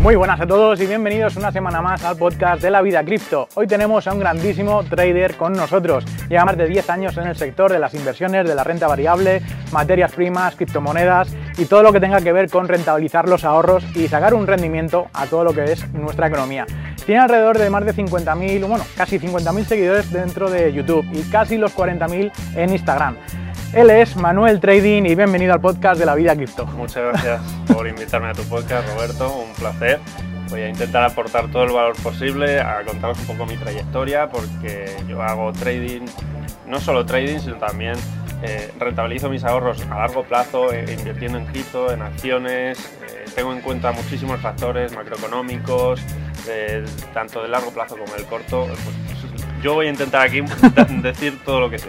Muy buenas a todos y bienvenidos una semana más al podcast de la vida cripto. Hoy tenemos a un grandísimo trader con nosotros. Lleva más de 10 años en el sector de las inversiones, de la renta variable, materias primas, criptomonedas y todo lo que tenga que ver con rentabilizar los ahorros y sacar un rendimiento a todo lo que es nuestra economía. Tiene alrededor de más de 50.000, bueno, casi 50.000 seguidores dentro de YouTube y casi los 40.000 en Instagram. Él es Manuel Trading y bienvenido al podcast de la vida cripto. Muchas gracias por invitarme a tu podcast, Roberto, un placer. Voy a intentar aportar todo el valor posible, a contaros un poco mi trayectoria, porque yo hago trading, no solo trading, sino también eh, rentabilizo mis ahorros a largo plazo, eh, invirtiendo en cripto, en acciones, eh, tengo en cuenta muchísimos factores macroeconómicos, tanto de largo plazo como del corto. Pues, yo voy a intentar aquí decir todo lo que sé.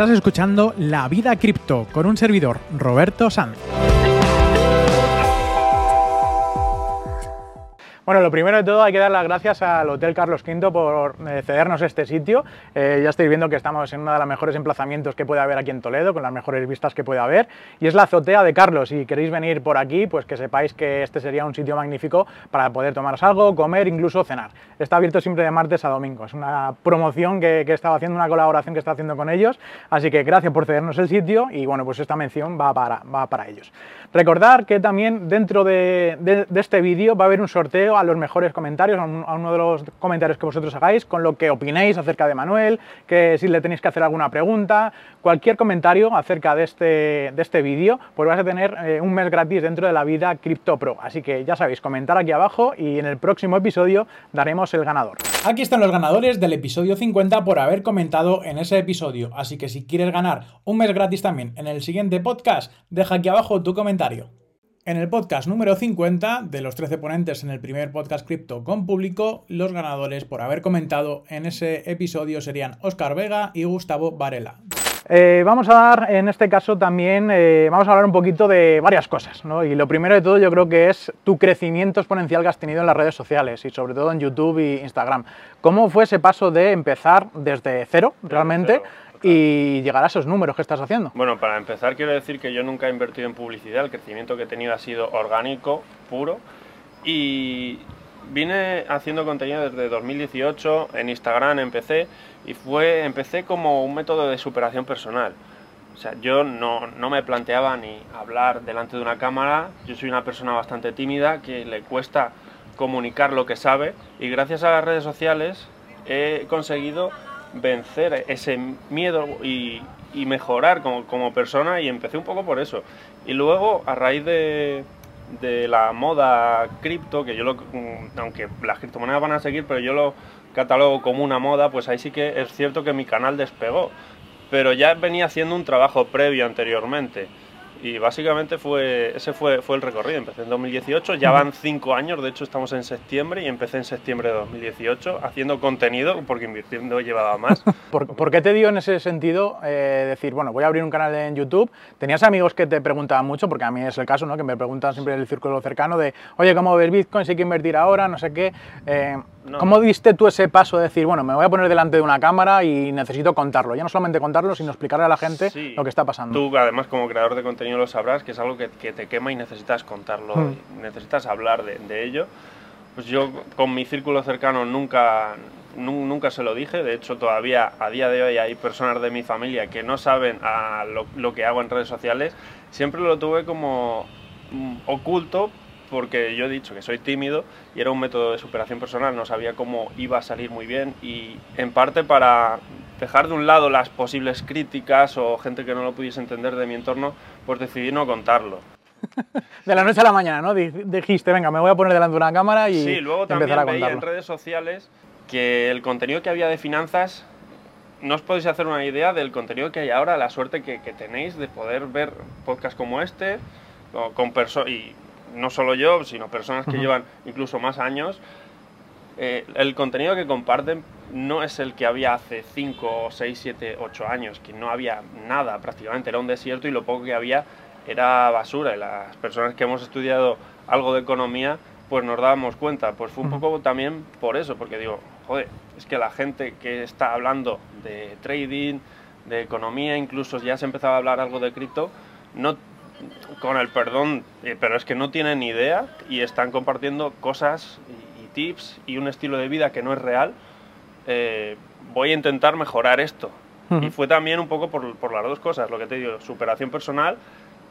Estás escuchando La Vida Cripto con un servidor, Roberto Sanz. Bueno, lo primero de todo hay que dar las gracias al Hotel Carlos V por eh, cedernos este sitio. Eh, ya estáis viendo que estamos en uno de los mejores emplazamientos que puede haber aquí en Toledo, con las mejores vistas que puede haber. Y es la azotea de Carlos. Si queréis venir por aquí, pues que sepáis que este sería un sitio magnífico para poder tomaros algo, comer, incluso cenar. Está abierto siempre de martes a domingo. Es una promoción que, que he estado haciendo, una colaboración que está haciendo con ellos. Así que gracias por cedernos el sitio y bueno, pues esta mención va para, va para ellos. Recordar que también dentro de, de este vídeo va a haber un sorteo a los mejores comentarios, a, uno de los comentarios que vosotros hagáis, con lo que opinéis acerca de Manuel, que si le tenéis que hacer alguna pregunta, cualquier comentario acerca de este, de este vídeo, pues vais a tener eh, un mes gratis dentro de la vida Crypto Pro. Así que ya sabéis, comentar aquí abajo y en el próximo episodio daremos el ganador. Aquí están los ganadores del episodio 50 por haber comentado en ese episodio. Así que si quieres ganar un mes gratis también en el siguiente podcast, deja aquí abajo tu comentario. En el podcast número 50 de los 13 ponentes en el primer podcast cripto con público, los ganadores por haber comentado en ese episodio serían Oscar Vega y Gustavo Varela. Eh, vamos a dar en este caso también, eh, vamos a hablar un poquito de varias cosas, ¿no? Y lo primero de todo yo creo que es tu crecimiento exponencial que has tenido en las redes sociales y sobre todo en YouTube e Instagram. ¿Cómo fue ese paso de empezar desde cero realmente? Y llegar a esos números que estás haciendo. Bueno, para empezar quiero decir que yo nunca he invertido en publicidad, el crecimiento que he tenido ha sido orgánico, puro, y vine haciendo contenido desde 2018, en Instagram empecé, y fue, empecé como un método de superación personal. O sea, yo no, no me planteaba ni hablar delante de una cámara, yo soy una persona bastante tímida que le cuesta comunicar lo que sabe, y gracias a las redes sociales he conseguido vencer ese miedo y, mejorar como, persona y empecé un poco por eso. Y luego, a raíz de, de la moda cripto, que yo lo, aunque las criptomonedas van a seguir, pero yo lo catalogo como una moda, pues ahí sí que es cierto que mi canal despegó. Pero ya venía haciendo un trabajo previo anteriormente. Y básicamente fue ese fue, fue el recorrido. Empecé en 2018, ya van cinco años, de hecho estamos en septiembre y empecé en septiembre de 2018 haciendo contenido, porque invirtiendo llevaba más. ¿Por, qué te dio en ese sentido eh, decir, bueno, voy a abrir un canal en YouTube? ¿Tenías amigos que te preguntaban mucho? Porque a mí es el caso, ¿no? Que me preguntan siempre en el círculo cercano de, oye, ¿cómo ver Bitcoin? Si hay que invertir ahora, no sé qué. Eh, ¿Cómo diste tú ese paso de decir, bueno, me voy a poner delante de una cámara y necesito contarlo? Ya no solamente contarlo, sino explicarle a la gente lo que está pasando. Tú, además, como creador de contenido, lo sabrás, que es algo que, te quema y necesitas contarlo, hmm. necesitas hablar de, ello. Pues yo, con mi círculo cercano, nunca, nunca se lo dije. De hecho, todavía a día de hoy hay personas de mi familia que no saben a lo, lo que hago en redes sociales. Siempre lo tuve como mm, oculto porque yo he dicho que soy tímido y era un método de superación personal, no sabía cómo iba a salir muy bien y en parte para dejar de un lado las posibles críticas o gente que no lo pudiese entender de mi entorno, pues decidí no contarlo. de la noche a la mañana, ¿no? Dijiste, venga, me voy a poner delante de una cámara y Sí, luego también veía en redes sociales que el contenido que había de finanzas no os podéis hacer una idea del contenido que hay ahora, la suerte que, tenéis de poder ver podcasts como este, con, con y no solo yo, sino personas que llevan incluso más años, eh, el contenido que comparten no es el que había hace 5, 6, 7, 8 años, que no había nada prácticamente, era un desierto y lo poco que había era basura. Y las personas que hemos estudiado algo de economía, pues nos dábamos cuenta. Pues fue un poco también por eso, porque digo, joder, es que la gente que está hablando de trading, de economía, incluso ya se empezaba a hablar algo de cripto, no con el perdón, eh, pero es que no tienen idea y están compartiendo cosas y, tips y un estilo de vida que no es real. Eh, voy a intentar mejorar esto. Y fue también un poco por, por, las dos cosas, lo que te digo, superación personal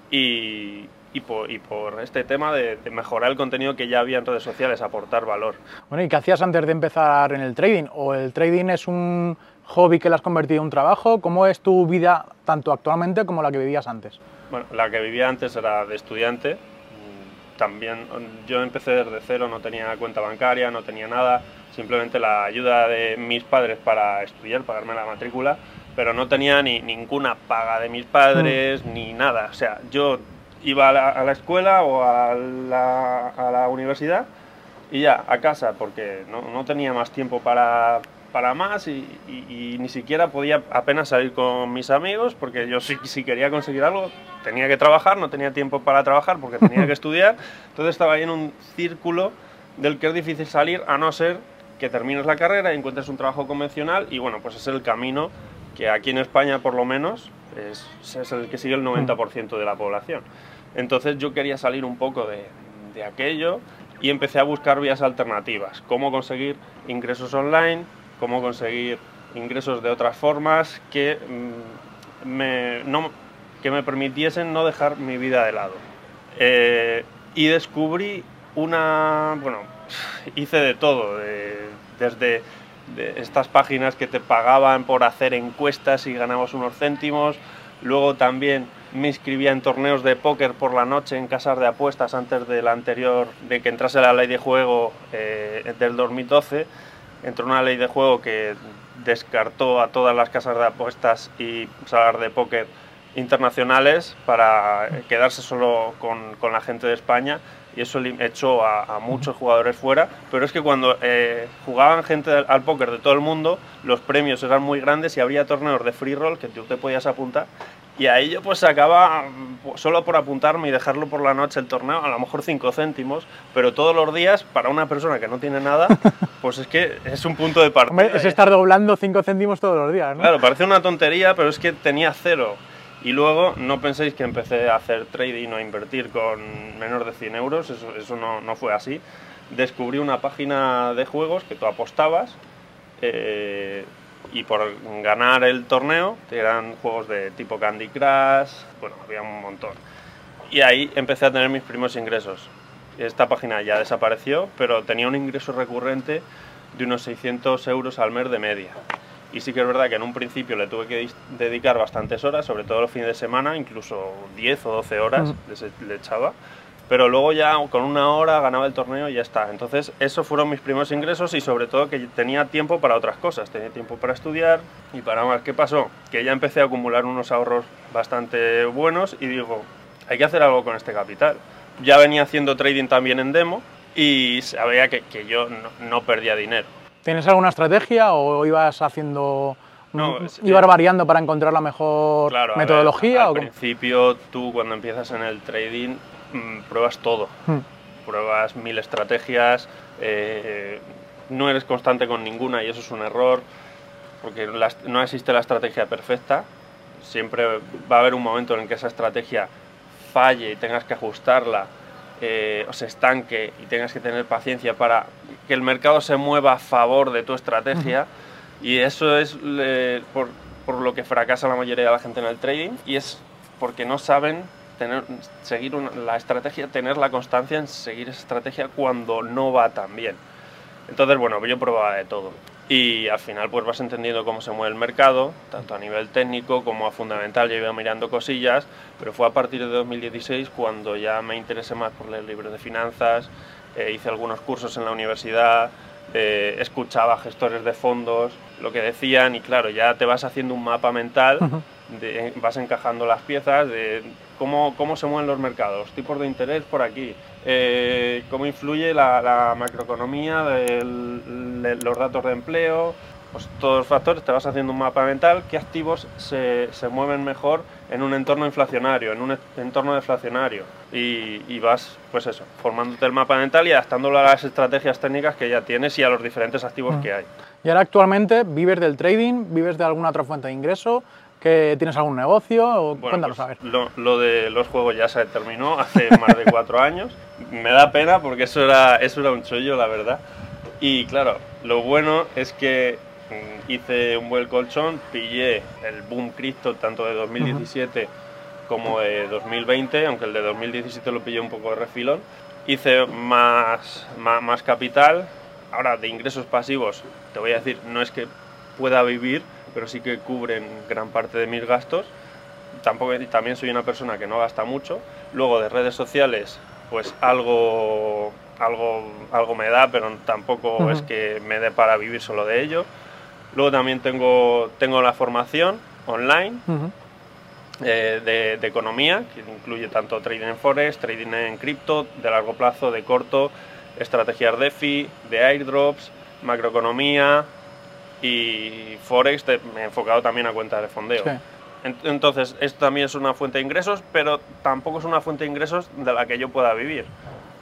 y, y, por, y por, este tema de, de, mejorar el contenido que ya había en redes sociales, aportar valor. Bueno, ¿y qué hacías antes de empezar en el trading? ¿O el trading es un hobby que le has convertido en un trabajo? ¿Cómo es tu vida tanto actualmente como la que vivías antes? Bueno, la que vivía antes era de estudiante. También yo empecé desde cero, no tenía cuenta bancaria, no tenía nada, simplemente la ayuda de mis padres para estudiar, pagarme la matrícula, pero no tenía ni ninguna paga de mis padres, mm. ni nada. O sea, yo iba a la, a la escuela o a la, a la, universidad y ya, a casa, porque no, no tenía más tiempo para, para más y, y, y, ni siquiera podía apenas salir con mis amigos porque yo si, si, quería conseguir algo tenía que trabajar, no tenía tiempo para trabajar porque tenía que estudiar, entonces estaba ahí en un círculo del que es difícil salir a no ser que termines la carrera y encuentres un trabajo convencional y bueno, pues es el camino que aquí en España por lo menos es, es el que sigue el 90% de la población. Entonces yo quería salir un poco de, de aquello y empecé a buscar vías alternativas, cómo conseguir ingresos online, cómo conseguir ingresos de otras formas que mm, me, que me permitiesen no dejar mi vida de lado. Eh, y descubrí una, bueno, hice de todo, de, desde de estas páginas que te pagaban por hacer encuestas y ganabas unos céntimos, luego también me inscribía en torneos de póker por la noche en casas de apuestas antes de la anterior, de que entrase la ley de juego eh, del 2012 entró una ley de juego que descartó a todas las casas de apuestas y salas de póker internacionales para quedarse solo con, con, la gente de España y eso echó a, a muchos jugadores fuera, pero es que cuando eh, jugaban gente al póker de todo el mundo, los premios eran muy grandes y habría torneos de free roll que tú te podías apuntar y a ello pues sacaba solo por apuntarme y dejarlo por la noche el torneo, a lo mejor 5 céntimos, pero todos los días para una persona que no tiene nada, pues es que es un punto de partida. Hombre, es estar doblando 5 céntimos todos los días, ¿no? Claro, parece una tontería, pero es que tenía cero. Y luego no penséis que empecé a hacer trading o a invertir con menos de 100 euros, eso, eso no, no fue así. Descubrí una página de juegos que tú apostabas, eh, y por ganar el torneo eran juegos de tipo Candy Crush, bueno, había un montón. Y ahí empecé a tener mis primeros ingresos. Esta página ya desapareció, pero tenía un ingreso recurrente de unos 600 euros al mes de media. Y sí que es verdad que en un principio le tuve que dedicar bastantes horas, sobre todo los fines de semana, incluso 10 o 12 horas mm. le echaba pero luego ya con una hora ganaba el torneo y ya está. Entonces, esos fueron mis primeros ingresos y sobre todo que tenía tiempo para otras cosas, tenía tiempo para estudiar y para más. ¿Qué pasó? Que ya empecé a acumular unos ahorros bastante buenos y digo, hay que hacer algo con este capital. Ya venía haciendo trading también en demo y sabía que, que yo no, no, perdía dinero. ¿Tienes alguna estrategia o ibas haciendo... No, ibas variando para encontrar la mejor claro, metodología? Ver, al principio tú cuando empiezas en el trading pruebas todo. Mm. Pruebas mil estrategias, eh, no eres constante con ninguna y eso es un error, porque la, no existe la estrategia perfecta. Siempre va a haber un momento en el que esa estrategia falle y tengas que ajustarla eh, o se estanque y tengas que tener paciencia para que el mercado se mueva a favor de tu estrategia. Mm. Y eso es eh, por, por lo que fracasa la mayoría de la gente en el trading y es porque no saben tener, seguir una, la estrategia, tener la constancia en seguir esa estrategia cuando no va tan bien. Entonces, bueno, yo probaba de todo. Y al final pues vas entendiendo cómo se mueve el mercado, tanto a nivel técnico como a fundamental, yo iba mirando cosillas, pero fue a partir de 2016 cuando ya me interesé más por leer libros de finanzas, eh, hice algunos cursos en la universidad, eh, escuchaba gestores de fondos, lo que decían y claro, ya te vas haciendo un mapa mental, de, vas encajando las piezas de cómo, cómo se mueven los mercados, tipos de interés por aquí, eh, cómo influye la, macroeconomía, los datos de empleo, pues todos los factores, te vas haciendo un mapa mental, qué activos se, se mueven mejor en un entorno inflacionario, en un entorno deflacionario. Y, y, vas, pues eso, formándote el mapa mental y adaptándolo a las estrategias técnicas que ya tienes y a los diferentes activos mm. que hay. ¿Y ahora actualmente vives del trading? ¿Vives de alguna otra fuente de ingreso? ¿Que ¿Tienes algún negocio? Cuéntanos pues a ver. Lo, lo, de los juegos ya se terminó hace más de cuatro años. Me da pena porque eso era, eso era un chollo, la verdad. Y claro, lo bueno es que Mm, hice un buen colchón, pillé el boom cripto tanto de 2017 como de 2020, aunque el de 2017 lo pillé un poco de refilón. Hice más, más, capital. Ahora, de ingresos pasivos, te voy a decir, no es que pueda vivir, pero sí que cubren gran parte de mis gastos. Tampoco, también soy una persona que no gasta mucho. Luego de redes sociales, pues algo, algo, algo me da, pero tampoco es que me dé para vivir solo de ello. Luego también tengo, tengo la formación online eh, de, economía, que incluye tanto trading en forex, trading en cripto, de largo plazo, de corto, estrategias DeFi, de airdrops, macroeconomía y forex, me he enfocado también a cuentas de fondeo. Entonces, esto también es una fuente de ingresos, pero tampoco es una fuente de ingresos de la que yo pueda vivir,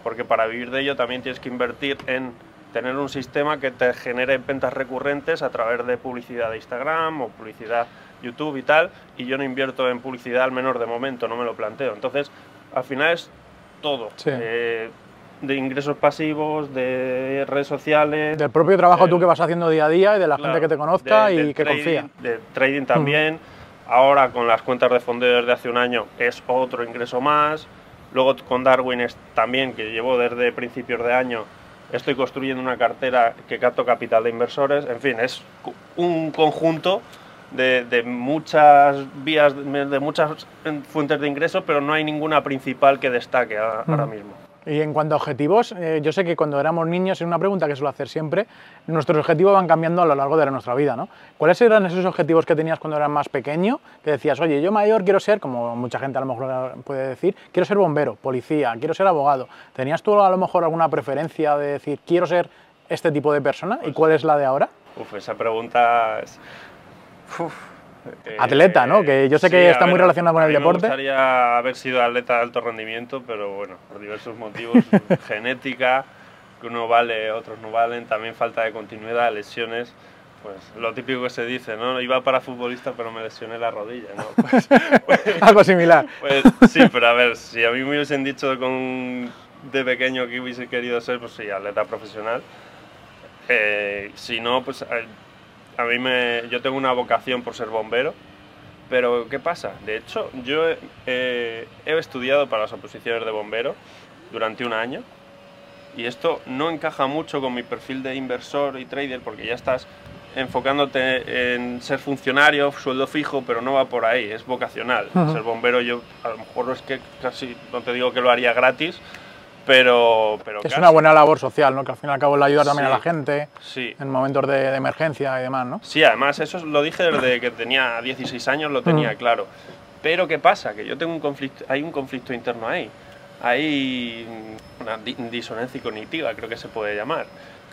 porque para vivir de ello también tienes que invertir en tener un sistema que te genere ventas recurrentes a través de publicidad de Instagram o publicidad YouTube y tal, y yo no invierto en publicidad al menor de momento, no me lo planteo. Entonces, al final es todo. Eh, de ingresos pasivos, de redes sociales. Del propio trabajo tú que vas haciendo día a día y de la gente que te conozca y que confía. De trading también. Ahora con las cuentas de fondeo desde hace un año es otro ingreso más. Luego con Darwin es también, que llevo desde principios de año, estoy construyendo una cartera que capto capital de inversores, en fin, es un conjunto de, muchas vías, de muchas fuentes de ingresos, pero no hay ninguna principal que destaque ahora mismo. Y en cuanto a objetivos, eh, yo sé que cuando éramos niños, es una pregunta que suelo hacer siempre, nuestros objetivos van cambiando a lo largo de nuestra vida, ¿no? ¿Cuáles eran esos objetivos que tenías cuando eras más pequeño? Que decías, oye, yo mayor quiero ser, como mucha gente a lo mejor puede decir, quiero ser bombero, policía, quiero ser abogado. ¿Tenías tú a lo mejor alguna preferencia de decir, quiero ser este tipo de persona? ¿Y pues cuál es la de ahora? Uf, esa pregunta es... atleta, ¿no? Que yo sé que está muy relacionado con el deporte. Me gustaría haber sido atleta de alto rendimiento, pero bueno, por diversos motivos, genética, que uno vale, otros no valen, también falta de continuidad, lesiones. Pues lo típico que se dice, ¿no? Iba para futbolista, pero me lesioné la rodilla, ¿no? Pues, pues, Algo similar. Pues sí, pero a ver, si a mí me hubiesen dicho con, de pequeño que hubiese querido ser, pues sí, atleta profesional. Eh, si no, pues a mí me, yo tengo una vocación por ser bombero, pero ¿qué pasa? De hecho, yo he estudiado para las oposiciones de bombero durante un año y esto no encaja mucho con mi perfil de inversor y trader porque ya estás enfocándote en ser funcionario, sueldo fijo, pero no va por ahí, es vocacional. Ser bombero yo a lo mejor es que casi, no te digo que lo haría gratis, pero, pero es una buena labor social, ¿no? Que al fin y al cabo le ayuda también a la gente en momentos de, emergencia y demás, ¿no? Sí, además eso lo dije desde que tenía 16 años, lo tenía mm. claro. Pero ¿qué pasa? Que yo tengo un conflicto, hay un conflicto interno ahí. Hay una disonancia cognitiva, creo que se puede llamar.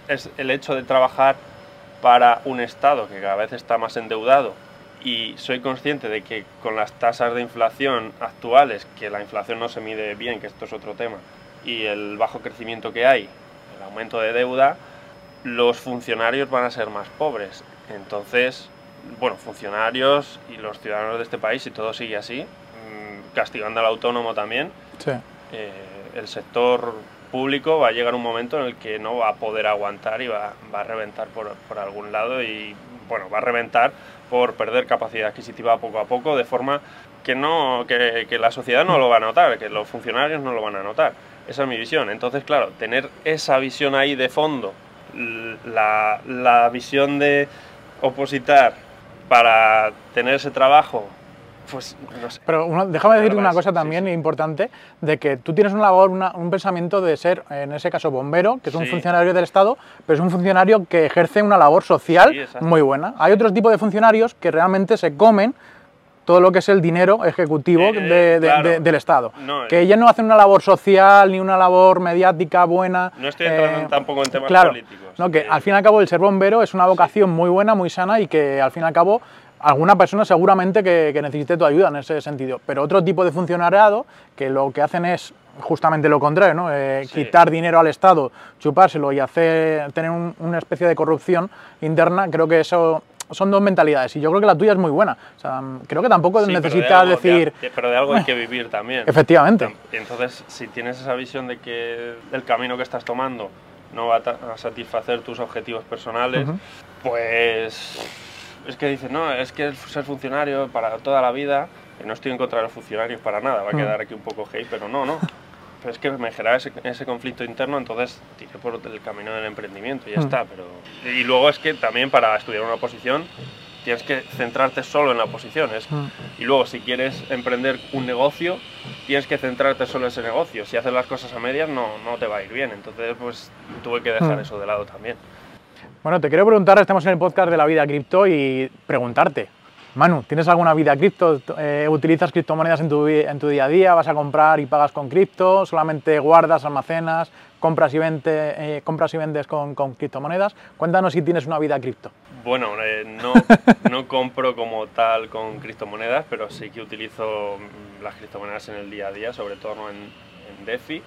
Es el hecho de trabajar para un Estado que cada vez está más endeudado y soy consciente de que con las tasas de inflación actuales, que la inflación no se mide bien, que esto es otro tema, y el bajo crecimiento que hay, el aumento de deuda, los funcionarios van a ser más pobres. Entonces, bueno, funcionarios y los ciudadanos de este país, si todo sigue así, mm, castigando al autónomo también, eh, el sector público va a llegar un momento en el que no va a poder aguantar y va, va a reventar por, por, algún lado y, bueno, va a reventar por perder capacidad adquisitiva poco a poco, de forma que, no, que, que la sociedad no lo va a notar, que los funcionarios no lo van a notar. Esa es mi visión. Entonces, claro, tener esa visión ahí de fondo, la, la visión de opositar para tener ese trabajo pues no sé. Pero déjame decir una cosa también importante, de que tú tienes una labor, un pensamiento de ser, en ese caso, bombero, que es un funcionario del Estado, pero es un funcionario que ejerce una labor social muy buena. Hay otros tipos de funcionarios que realmente se comen todo lo que es el dinero ejecutivo Eh, de- de- claro. de- del Estado. No, que eh. ellos no hacen una labor social ni una labor mediática buena. No estoy entrando eh, tampoco en temas claro, políticos. No, que Eh, al fin y al cabo el ser bombero es una vocación muy buena, muy sana y que al fin y al cabo alguna persona seguramente que, que necesite tu ayuda en ese sentido. Pero otro tipo de funcionariado que lo que hacen es justamente lo contrario, ¿no? Eh, Sí. quitar dinero al Estado, chupárselo y hacer tener un- una especie de corrupción interna, creo que eso son dos mentalidades y yo creo que la tuya es muy buena. O sea, creo que tampoco sí, necesitas de- decir, de- pero de algo hay que vivir también. efectivamente. Entonces, si tienes esa visión de que el camino que estás tomando no va a, satisfacer tus objetivos personales, pues es que dices, no, es que ser funcionario para toda la vida, que no estoy en contra de los funcionarios para nada, va a quedar aquí un poco hate, pero no, no. Pero es que me generaba ese, ese conflicto interno, entonces tiré por el camino del emprendimiento y ya Mm. está. Pero... Y luego es que también para estudiar una oposición tienes que centrarte solo en la oposición. Es Mm. y luego, si quieres emprender un negocio, tienes que centrarte solo en ese negocio. Si haces las cosas a medias, no, no te va a ir bien. Entonces, pues tuve que dejar Mm. eso de lado también. Bueno, te quiero preguntar, estamos en el podcast de la vida cripto y preguntarte, Manu, ¿tienes alguna vida cripto? Eh, ¿Utilizas criptomonedas en tu, vi- en tu día a día? ¿Vas a comprar y pagas con cripto? ¿Solamente guardas, almacenas, compras y, vende- eh, compras y vendes con, con criptomonedas? Cuéntanos si tienes una vida cripto. Bueno, eh, no, no compro como tal con criptomonedas, pero sí que utilizo mm, las criptomonedas en el día a día, sobre todo en, en DeFi. Eh,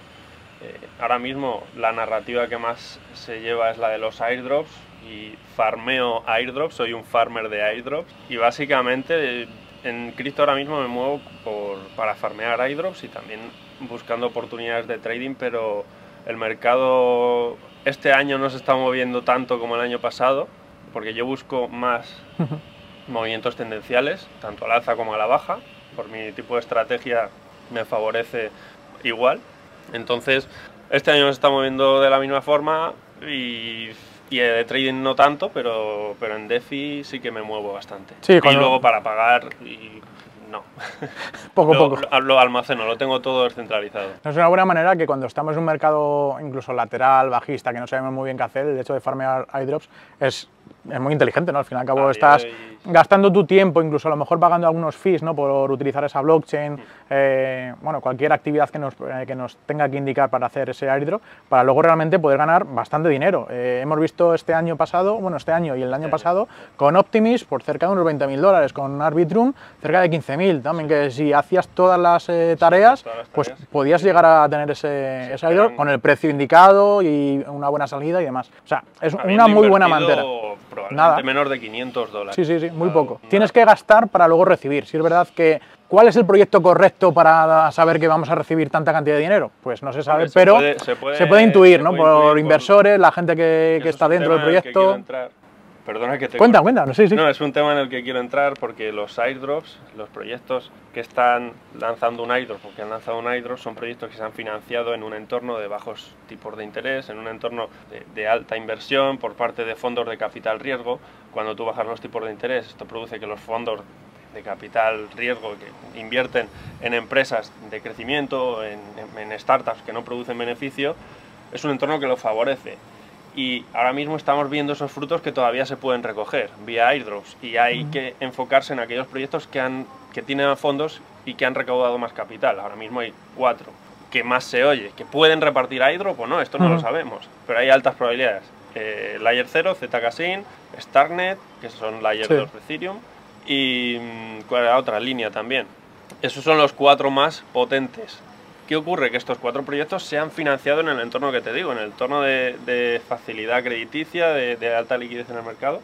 ahora mismo la narrativa que más se lleva es la de los airdrops y farmeo airdrops, soy un farmer de airdrops y básicamente en cripto ahora mismo me muevo por, para farmear airdrops y también buscando oportunidades de trading, pero el mercado este año no se está moviendo tanto como el año pasado, porque yo busco más movimientos tendenciales, tanto al alza como a la baja. Por mi tipo de estrategia me favorece igual. Entonces, este año se está moviendo de la misma forma y, y de trading no tanto, pero, pero en DeFi sí que me muevo bastante. Sí, y luego para pagar, y no. Poco a poco. lo- lo almaceno, lo tengo todo descentralizado. Es una buena manera que cuando estamos en un mercado incluso lateral, bajista, que no sabemos muy bien qué hacer, el hecho de farmear airdrops es, es muy inteligente, ¿no? Al fin y al cabo estás gastando tu tiempo, incluso a lo mejor pagando algunos fees, ¿no? Por utilizar esa blockchain, eh, bueno, cualquier actividad que nos, eh, que nos tenga que indicar para hacer ese airdrop, para luego realmente poder ganar bastante dinero. Eh, hemos visto este año pasado, bueno, este año y el año Sí. pasado, con Optimis por cerca de unos 20.000 dólares, con Arbitrum cerca de 15.000 también, que si hacías todas las tareas, todas las pues podías llegar a tener ese, ese airdrop eran- con el precio indicado y una buena salida y demás. O sea, es Habiendo una muy buena mantera. Probablemente Nada. menos de 500 dólares. Sí, sí, sí, muy Nada, poco. nada. Tienes que gastar para luego recibir. Si es verdad que. ¿Cuál es el proyecto correcto para saber que vamos a recibir tanta cantidad de dinero? Pues no se sabe, se pero puede- se puede- intuir, se ¿no? puede Por intuir por- inversores, la gente que, está dentro del que proyecto. entrar. Perdona que te Cuenta, cuenta, sí, sí. No, es un tema en el que quiero entrar porque los airdrops, los proyectos que están lanzando un airdrop o que han lanzado un airdrop son proyectos que se han financiado en un entorno de bajos tipos de interés, en un entorno de, de alta inversión por parte de fondos de capital riesgo. Cuando tú bajas los tipos de interés, esto produce que los fondos de capital riesgo que invierten en empresas de crecimiento, en, en- en startups que no producen beneficio, es un entorno que lo favorece y ahora mismo estamos viendo esos frutos que todavía se pueden recoger vía airdrops y hay que enfocarse en aquellos proyectos que, han, que tienen fondos y que han recaudado más capital. Ahora mismo hay cuatro que más se oye, que pueden repartir airdrop o no, esto no lo Ujú. sabemos, pero hay altas probabilidades. Eh, Layer 0, Zcasin, Starknet, que son Layer Sí. 2 de Ethereum, y mm, cuál era la otra línea también. Esos son los cuatro más potentes. ¿Qué ocurre? Que estos cuatro proyectos se han financiado en el entorno que te digo, en el entorno de, de facilidad crediticia, de, de alta liquidez en el mercado.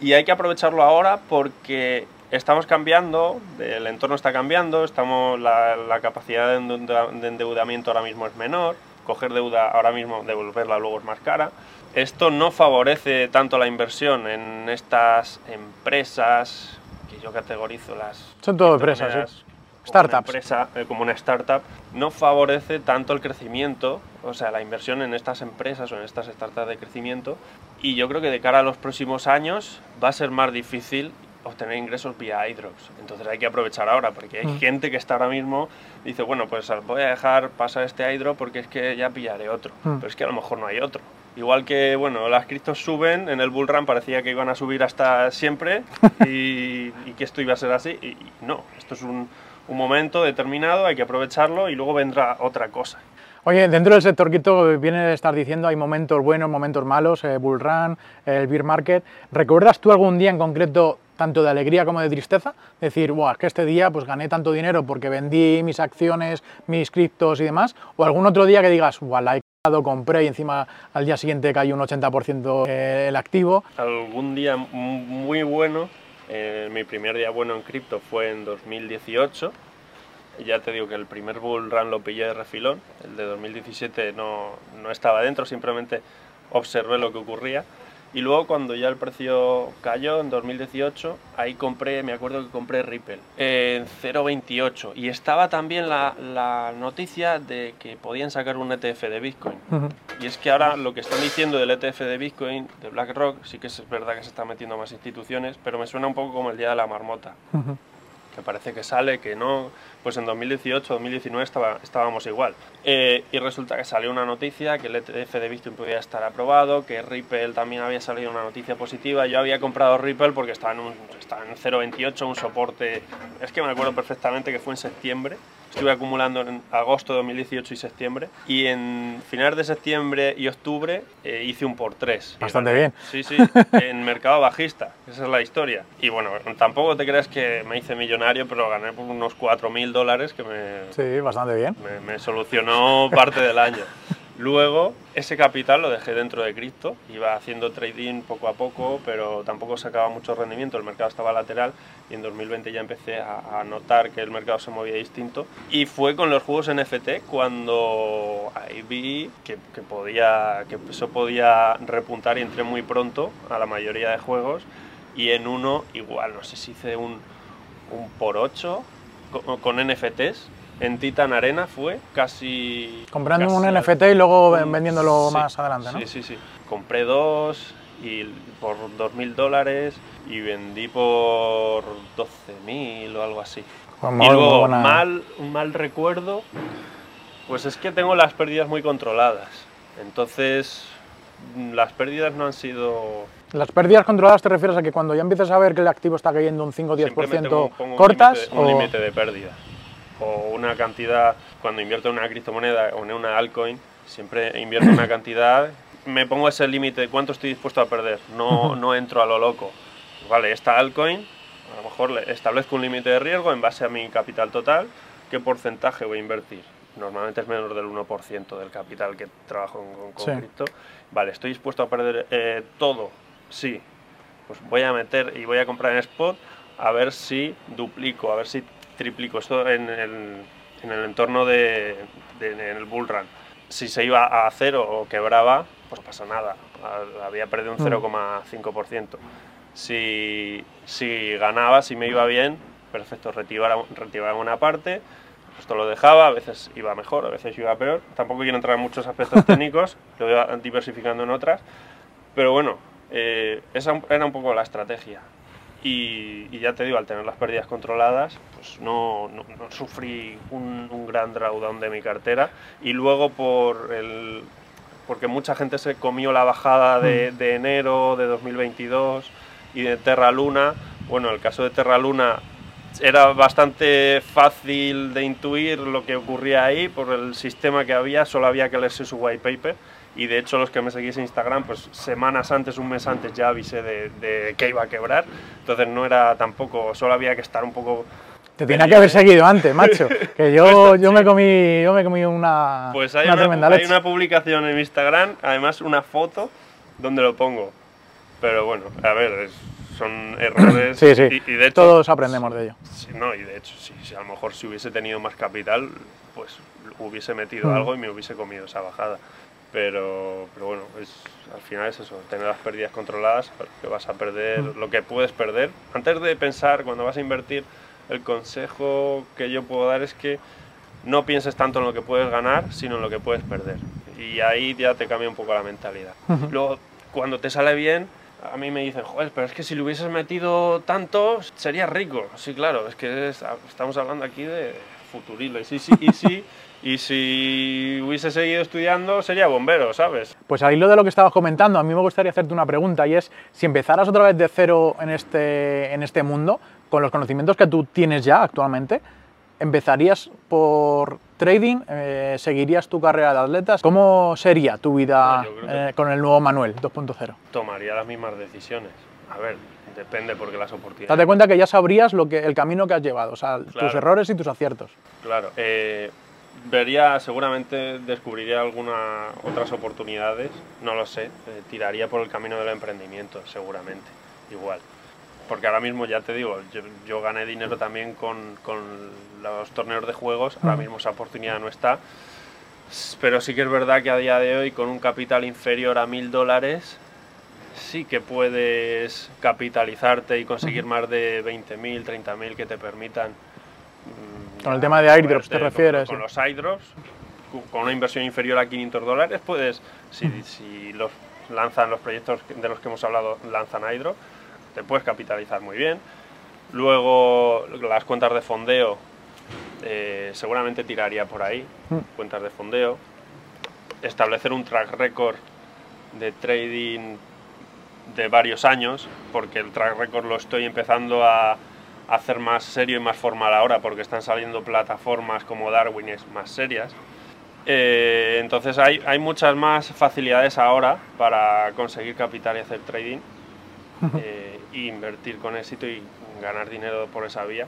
Y hay que aprovecharlo ahora porque estamos cambiando, el entorno está cambiando, estamos, la, la capacidad de endeuda- de endeudamiento ahora mismo es menor, coger deuda ahora mismo, devolverla luego es más cara. Esto no favorece tanto la inversión en estas empresas que yo categorizo las Son todo empresas, criptomonedas como una Startups. empresa, eh, como una startup, no favorece tanto el crecimiento, o sea, la inversión en estas empresas o en estas startups de crecimiento. Y yo creo que de cara a los próximos años va a ser más difícil obtener ingresos vía iDrops. Entonces hay que aprovechar ahora, porque hay Mm. gente que está ahora mismo, dice, bueno, pues voy a dejar pasar este iDrop porque es que ya pillaré otro. Mm. Pero es que a lo mejor no hay otro. Igual que, bueno, las criptos suben, en el bull run parecía que iban a subir hasta siempre y, que esto iba a ser así. Y, no, esto es un, un momento determinado, hay que aprovecharlo y luego vendrá otra cosa. Oye, dentro del sector cripto viene de estar diciendo hay momentos buenos, momentos malos, eh, bull run, el bear market. ¿Recuerdas tú algún día en concreto tanto de alegría como de tristeza? Decir, Buah, es que este día pues gané tanto dinero porque vendí mis acciones, mis criptos y demás. O algún otro día que digas, Buah, la he cagado, compré y encima al día siguiente cayó un 80% eh, el activo. Algún día muy bueno, eh, mi primer día bueno en cripto fue en 2018 ya te digo que el primer bull run lo pillé de refilón, el de 2017 no, no estaba dentro, simplemente observé lo que ocurría. Y luego cuando ya el precio cayó en 2018, ahí compré, me acuerdo que compré Ripple en 0.28 y estaba también la, la, noticia de que podían sacar un ETF de Bitcoin. Y es que ahora lo que están diciendo del ETF de Bitcoin, de BlackRock, sí que es verdad que se están metiendo más instituciones, pero me suena un poco como el día de la marmota que parece que sale, que no, pues en 2018, 2019 estaba, estábamos igual. Eh, y resulta que salió una noticia que el ETF de Bitcoin podía estar aprobado, que Ripple también había salido una noticia positiva. Yo había comprado Ripple porque estaba en, un, estaba en 0.28, un soporte, es que me acuerdo perfectamente que fue en septiembre estuve acumulando en agosto de 2018 y septiembre. Y en finales de septiembre y octubre eh, hice un por tres. Bastante bien. Sí, sí, en mercado bajista. Esa es la historia. Y bueno, tampoco te creas que me hice millonario, pero gané unos 4.000 dólares que me... Sí, bastante bien. Me, me solucionó parte del año. Luego, ese capital lo dejé dentro de cripto, iba haciendo trading poco a poco, pero tampoco sacaba mucho rendimiento, el mercado estaba lateral y en 2020 ya empecé a, notar que el mercado se movía distinto. Y fue con los juegos NFT cuando ahí vi que, podía, que eso podía repuntar y entré muy pronto a la mayoría de juegos y en uno igual, no sé si hice un, un por 8 con, con NFTs en Titan Arena fue casi... Comprando un NFT y luego vendiéndolo más adelante, ¿no? Sí, sí, sí. Compré dos y por 2.000 dólares y vendí por 12.000 o algo así. Pues y luego, mal, un mal recuerdo, pues es que tengo las pérdidas muy controladas. Entonces, las pérdidas no han sido... ¿Las pérdidas controladas te refieres a que cuando ya empiezas a ver que el activo está cayendo un 5 o 10% cortas? Un límite de pérdida o una cantidad, cuando invierto en una criptomoneda o en una altcoin, siempre invierto una cantidad, me pongo ese límite de cuánto estoy dispuesto a perder, no, no entro a lo loco. Vale, esta altcoin, a lo mejor establezco un límite de riesgo en base a mi capital total, qué porcentaje voy a invertir. Normalmente es menos del 1% del capital que trabajo con, cripto. Vale, estoy dispuesto a perder eh, todo, sí. Pues voy a meter y voy a comprar en spot a ver si duplico, a ver si triplico esto en el, en el entorno de, en el bull run. Si se iba a cero o quebraba, pues no pasa nada, había perdido un 0,5%. Mm. Si, si ganaba, si me iba bien, perfecto, retiraba, retiraba una parte, esto lo dejaba, a veces iba mejor, a veces iba peor. Tampoco quiero entrar en muchos aspectos técnicos, lo iba diversificando en otras, pero bueno, eh, esa era un poco la estrategia. Y, ya te digo, al tener las pérdidas controladas, pues no, no, sufrí un, un, gran drawdown de mi cartera. Y luego por el, porque mucha gente se comió la bajada de, mm. de enero de 2022 y de Terra Luna. Bueno, el caso de Terra Luna era bastante fácil de intuir lo que ocurría ahí por el sistema que había, solo había que leerse su white paper y de hecho los que me seguís en Instagram, pues semanas antes, un mes antes ya avisé de, que iba a quebrar, entonces no era tampoco, solo había que estar un poco... Te tenía que haber seguido antes, macho, que yo, yo, me, comí, yo me comí una, pues hay una, tremenda leche. Hay una publicación en Instagram, además una foto donde lo pongo, pero bueno, a ver, son errores. sí, sí. Y, de hecho, Todos aprendemos de ello. Sí, no, y de hecho, sí, si a lo mejor si hubiese tenido más capital, pues hubiese metido mm. algo y me hubiese comido esa bajada. Pero, pero bueno, es, al final es eso, tener las pérdidas controladas, que vas a perder lo que puedes perder. Antes de pensar, cuando vas a invertir, el consejo que yo puedo dar es que no pienses tanto en lo que puedes ganar, sino en lo que puedes perder. Y ahí ya te cambia un poco la mentalidad. Luego, cuando te sale bien, a mí me dicen, joder, pero es que si lo hubieses metido tanto, sería rico. Sí, claro, es que estamos hablando aquí de futurible. Y sí, sí, y sí, Y si hubiese seguido estudiando, sería bombero, ¿sabes? Pues al hilo de lo que estabas comentando, a mí me gustaría hacerte una pregunta y es, si empezaras otra vez de cero en este, en este mundo, con los conocimientos que tú tienes ya actualmente, ¿empezarías por trading? Eh, ¿Seguirías tu carrera de atletas? ¿Cómo sería tu vida No, eh, con el nuevo Manuel 2.0? Tomaría las mismas decisiones. A ver, depende porque las oportunidades... Date cuenta que ya sabrías lo que, el camino que has llevado, o sea, tus Claro. errores y tus aciertos. Claro, eh, vería, seguramente descubriría algunas otras oportunidades, no lo sé, eh, tiraría por el camino del emprendimiento, seguramente, igual. Porque ahora mismo, ya te digo, yo, yo gané dinero también con, con los torneos de juegos, ahora mismo esa oportunidad no está, pero sí que es verdad que a día de hoy, con un capital inferior a mil dólares, sí que puedes capitalizarte y conseguir más de 20.000, 30.000 que te permitan mm, Con el tema de airdrops, ¿te con- refieres? Con, los airdrops, con una inversión inferior a 500 dólares, puedes, si, si los lanzan los proyectos de los que hemos hablado, lanzan airdrop, te puedes capitalizar muy bien. Luego, las cuentas de fondeo, eh, seguramente tiraría por ahí, Mm. cuentas de fondeo. Establecer un track record de trading de varios años, porque el track record lo estoy empezando a hacer más serio y más formal ahora, porque están saliendo plataformas como Darwin es más serias. Eh, entonces hay, hay muchas más facilidades ahora para conseguir capital y hacer trading, eh, e invertir con éxito y ganar dinero por esa vía.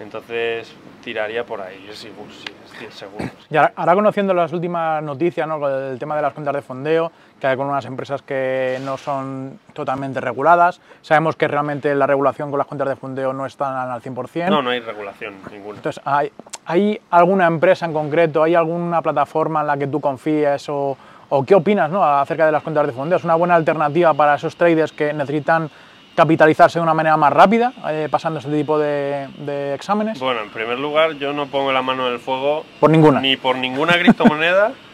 Entonces tiraría por ahí, sí, sí, estoy seguro. Y ahora, ahora conociendo las últimas noticias, ¿no? el tema de las cuentas de fondeo, que hay con unas empresas que no son totalmente reguladas, sabemos que realmente la regulación con las cuentas de fondeo no están al 100%. No, no hay regulación ninguna. Entonces, ¿hay, ¿hay alguna empresa en concreto, hay alguna plataforma en la que tú confíes o, o qué opinas ¿no? acerca de las cuentas de fondeo? ¿Es una buena alternativa para esos traders que necesitan capitalizarse de una manera más rápida, eh, pasando ese tipo de, de exámenes? Bueno, en primer lugar, yo no pongo la mano en el fuego Por ninguna. ni por ninguna criptomoneda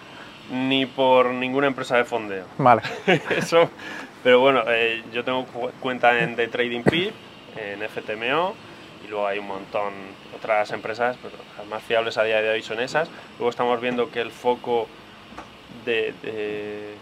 ni por ninguna empresa de fondeo. Vale. Eso, pero bueno, eh, yo tengo cu- cuenta en The Trading Peak, en FTMO, y luego hay un montón otras empresas, pero las más fiables a día de hoy son esas. Luego estamos viendo que el foco de, de-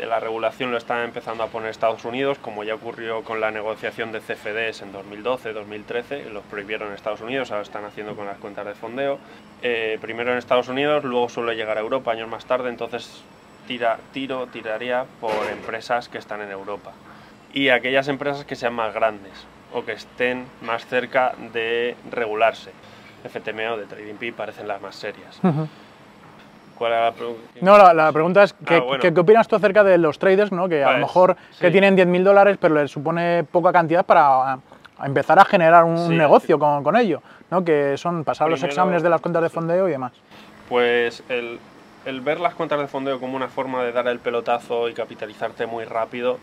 de la regulación lo está empezando a poner Estados Unidos, como ya ocurrió con la negociación de CFDs en 2012, 2013, los prohibieron en Estados Unidos, ahora están haciendo con las cuentas de fondeo. Eh, primero en Estados Unidos, luego suele llegar a Europa años más tarde, entonces tira, tiro, tiraría por empresas que están en Europa. Y aquellas empresas que sean más grandes o que estén más cerca de regularse. FTMO de TradingP parecen las más serias. ¿Cuál era la pregunta? No, la, la pregunta es, ¿qué, Ah, bueno. qué- qué opinas tú acerca de los traders, ¿no? que a lo Pues, mejor que tienen 10.000 dólares, pero les supone poca cantidad para a, empezar a generar un Sí. negocio con, con ello, ¿no? que son pasar los exámenes de las cuentas de fondeo y demás? Pues el, el ver las cuentas de fondeo como una forma de dar el pelotazo y capitalizarte muy rápido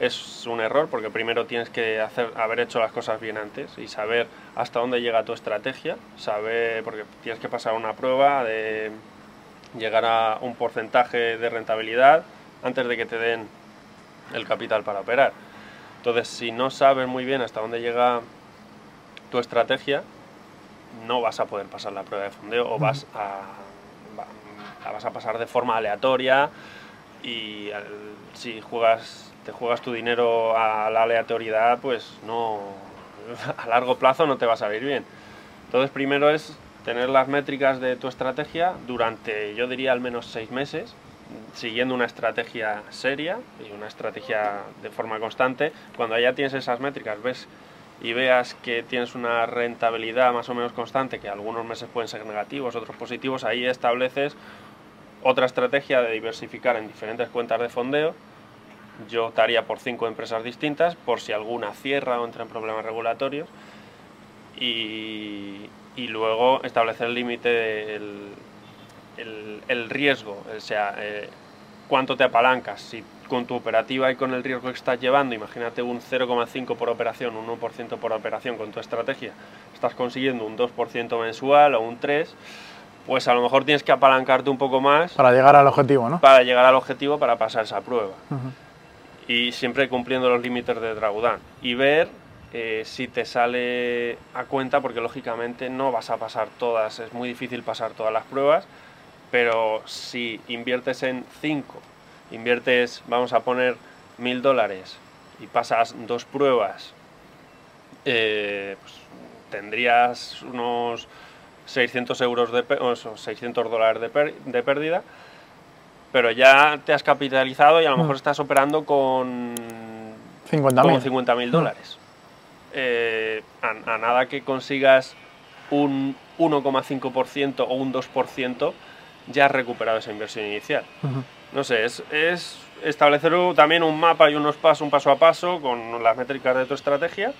es un error porque primero tienes que hacer, haber hecho las cosas bien antes y saber hasta dónde llega tu estrategia, saber, porque tienes que pasar una prueba de llegar a un porcentaje de rentabilidad antes de que te den el capital para operar. Entonces, si no sabes muy bien hasta dónde llega tu estrategia, no vas a poder pasar la prueba de fondeo o vas a, la vas a pasar de forma aleatoria y al- si juegas te juegas tu dinero a la aleatoriedad, pues no a largo plazo no te va a salir bien. Entonces, primero es tener las métricas de tu estrategia durante, yo diría, al menos seis meses, siguiendo una estrategia seria y una estrategia de forma constante. Cuando ya tienes esas métricas, ves y veas que tienes una rentabilidad más o menos constante, que algunos meses pueden ser negativos, otros positivos, ahí estableces otra estrategia de diversificar en diferentes cuentas de fondeo. Yo optaría por cinco empresas distintas, por si alguna cierra o entra en problemas regulatorios. Y, y luego establecer el límite del el, el riesgo, o sea, eh, cuánto te apalancas. Si con tu operativa y con el riesgo que estás llevando, imagínate un 0,5 por operación, un 1% por operación con tu estrategia, estás consiguiendo un 2% mensual o un 3%, pues a lo mejor tienes que apalancarte un poco más Para llegar al objetivo, ¿no? para llegar al objetivo para pasar esa prueba. Y siempre cumpliendo los límites de drawdown. Y ver eh, si te sale a cuenta, porque lógicamente no vas a pasar todas, es muy difícil pasar todas las pruebas. Pero si inviertes en 5, inviertes, vamos a poner mil dólares y pasas dos pruebas, eh, pues, tendrías unos 600 euros de o eso, 600 dólares de, per- de pérdida, pero ya te has capitalizado y a lo mejor Mm. estás operando con 50.000. con 50.000 dólares. Eh, a, a nada que consigas un 1,5% o un 2%, ya has recuperado esa inversión inicial. No sé, es, es establecer también un mapa y unos pasos, un paso a paso con las métricas de tu estrategia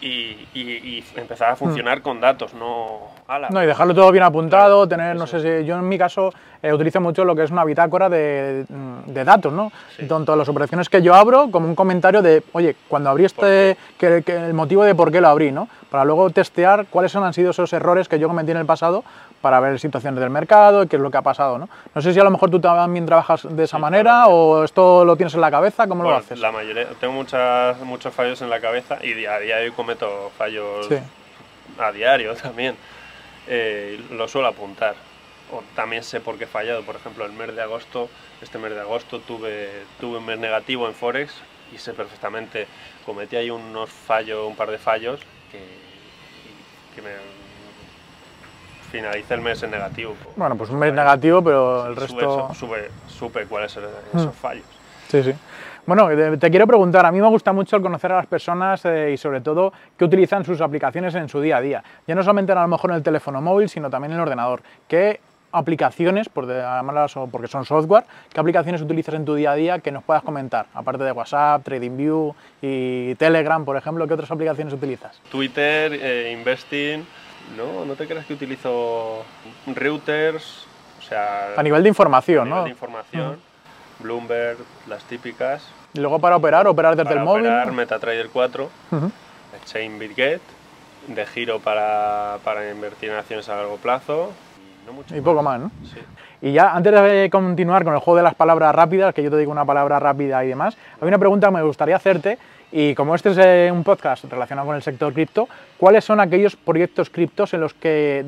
y, y- y empezar a funcionar con datos, no ala. No, y dejarlo todo bien apuntado, tener, no sé si yo en mi caso eh, utilizo mucho lo que es una bitácora de, mm, de datos, ¿no? Sí. Tanto las operaciones que yo abro como un comentario de, oye, cuando abrí este, que, que el motivo de por qué lo abrí, ¿no? Para luego testear cuáles han sido esos errores que yo cometí en el pasado para ver situaciones del mercado y qué es lo que ha pasado, ¿no? No sé si a lo mejor tú también trabajas de esa Sí, manera claro. o esto lo tienes en la cabeza, ¿cómo Bueno, lo haces? La mayoría, tengo muchas, muchos fallos en la cabeza y a día de hoy cometo fallos Sí. a diario también. Eh, lo suelo apuntar. O también sé por qué he fallado. Por ejemplo, el mes de agosto, este mes de agosto tuve, tuve un mes negativo en Forex y sé perfectamente, cometí ahí unos fallos, un par de fallos que, que me finalicé el mes en negativo. Bueno, pues un mes negativo, pero el resto... Sube, sube- supe cuáles eran esos Mm. fallos. Sí, sí. Bueno, te, te quiero preguntar, a mí me gusta mucho el conocer a las personas eh, y sobre todo que utilizan sus aplicaciones en su día a día. Ya no solamente a lo mejor en el teléfono móvil, sino también en el ordenador. ¿Qué aplicaciones, por llamarlas o porque son software, qué aplicaciones utilizas en tu día a día que nos puedas comentar? Aparte de WhatsApp, TradingView y Telegram, por ejemplo, ¿qué otras aplicaciones utilizas? Twitter, eh, Investing, no, no te creas que utilizo Reuters, o sea, A nivel de información, a nivel ¿no? de información, Bloomberg, las típicas. Y luego para operar, operar desde para el móvil. operar, MetaTrader 4, Ujú. Chain BitGet, de giro para, para invertir en acciones a largo plazo y no mucho Y poco más, ¿no? Sí. Y ya antes de continuar con el juego de las palabras rápidas, que yo te digo una palabra rápida y demás, hay una pregunta que me gustaría hacerte. Y como este es eh, un podcast relacionado con el sector cripto, ¿cuáles son aquellos proyectos criptos en los que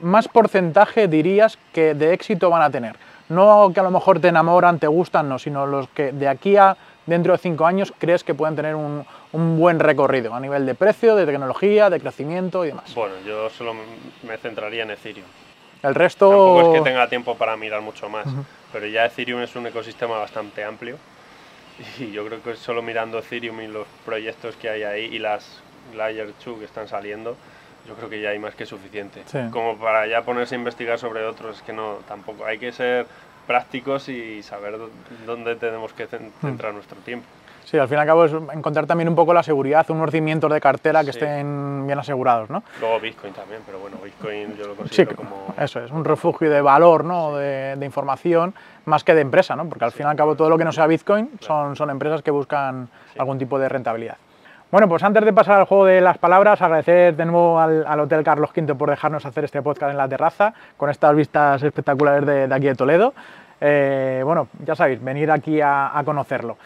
más porcentaje dirías que de éxito van a tener? No que a lo mejor te enamoran, te gustan, no, sino los que de aquí a dentro de cinco años crees que pueden tener un, un buen recorrido a nivel de precio, de tecnología, de crecimiento y demás. Bueno, yo solo me centraría en Ethereum. El resto... Tampoco es que tenga tiempo para mirar mucho más, pero ya Ethereum es un ecosistema bastante amplio y yo creo que solo mirando Ethereum y los proyectos que hay ahí y las Layer 2 que están saliendo, yo creo que ya hay más que suficiente. Sí. Como para ya ponerse a investigar sobre otros, es que no, tampoco. Hay que ser prácticos y saber dó- dónde tenemos que Hmm. centrar nuestro tiempo. Sí, al fin y al cabo es encontrar también un poco la seguridad, unos cimientos de cartera que Sí. estén bien asegurados, ¿no? Luego Bitcoin también, pero bueno, Bitcoin yo lo Sí, considero como... eso es, un refugio de valor, ¿no? De, de información, más que de empresa, ¿no? Porque al fin y al cabo todo lo que no sea Bitcoin son, son empresas que buscan algún tipo de rentabilidad. Bueno, pues antes de pasar al juego de las palabras, agradecer de nuevo al, al Hotel Carlos V por dejarnos hacer este podcast en la terraza, con estas vistas espectaculares de, de aquí de Toledo. Eh, bueno, ya sabéis, venir aquí a, a conocerlo.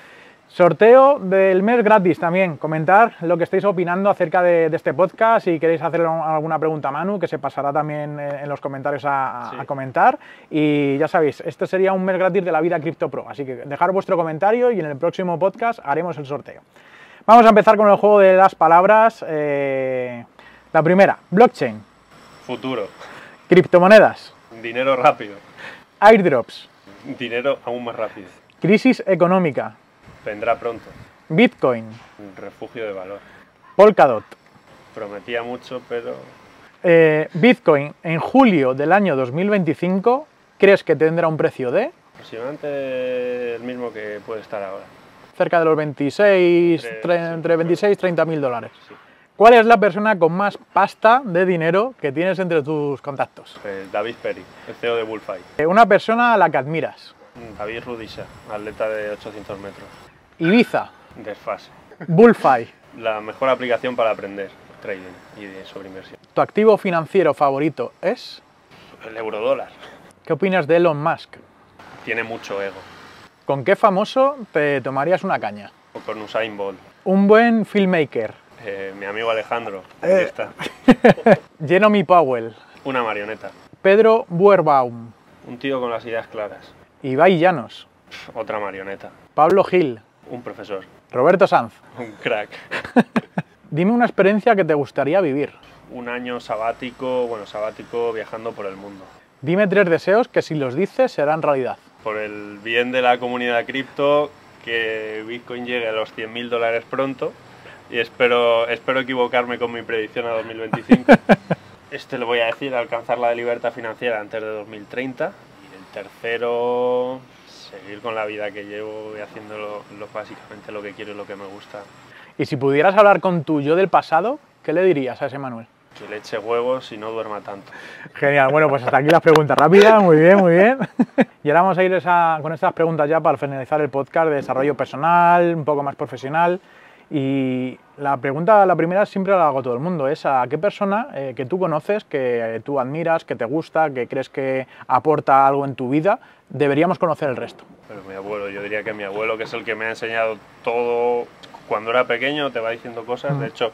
Sorteo del mes gratis también. Comentar lo que estáis opinando acerca de, de este podcast. Si queréis hacer alguna pregunta a Manu, que se pasará también en, en los comentarios a, a- Sí. a comentar. Y ya sabéis, este sería un mes gratis de la vida Crypto Pro. Así que dejar vuestro comentario y en el próximo podcast haremos el sorteo. Vamos a empezar con el juego de las palabras. Eh, la primera, blockchain, Futuro, criptomonedas, dinero rápido, airdrops, dinero aún más rápido. crisis económica, Vendrá pronto, bitcoin, refugio de valor. Polkadot. Prometía mucho, pero Eh, Bitcoin en julio del año 2025, ¿crees que tendrá un precio de aproximadamente el mismo que puede estar ahora. Cerca de los 26, Entre- tre- sí, entre 26 y 30 mil dólares? Sí. ¿Cuál es la persona con más pasta de dinero que tienes entre tus contactos? Pues David Perry, el CEO de Bullfight. Eh, Una persona a la que admiras. David Rudisha, atleta de 800 metros. Ibiza, Desfase. Bullfight, La mejor aplicación para aprender trading y sobre inversión. tu activo financiero favorito es. El eurodólar. ¿Qué opinas de Elon Musk? Tiene mucho ego. ¿Con qué famoso te tomarías una caña? Con Usain Bolt. Un buen filmmaker. Eh, mi amigo Alejandro. Ahí Eh. está. Jeremy Powell. Una marioneta. Pedro Buerbaum. Un tío con las ideas claras. Ibai Llanos. Otra marioneta. Pablo Gil. Un profesor. Roberto Sanz. Un crack. Dime una experiencia que te gustaría vivir. Un año sabático, bueno, sabático viajando por el mundo. Dime tres deseos que si los dices serán realidad. Por el bien de la comunidad cripto, que Bitcoin llegue a los 100.000 dólares pronto y espero, espero equivocarme con mi predicción a 2025. este lo voy a decir, alcanzar la libertad financiera antes de 2030. Y el tercero, seguir con la vida que llevo y haciendo lo, lo, básicamente lo que quiero y lo que me gusta. Y si pudieras hablar con tu yo del pasado, ¿qué le dirías a ese Manuel? Que le eche huevos y no duerma tanto. Genial, bueno, pues hasta aquí las preguntas rápidas, muy bien, muy bien. Y ahora vamos a ir esa, con estas preguntas ya para finalizar el podcast de desarrollo personal, un poco más profesional. Y la pregunta, la primera siempre la hago todo el mundo, es a qué persona eh, que tú conoces, que tú admiras, que te gusta, que crees que aporta algo en tu vida, deberíamos conocer el resto. Pero mi abuelo, yo diría que mi abuelo, que es el que me ha enseñado todo, cuando era pequeño te va diciendo cosas, de hecho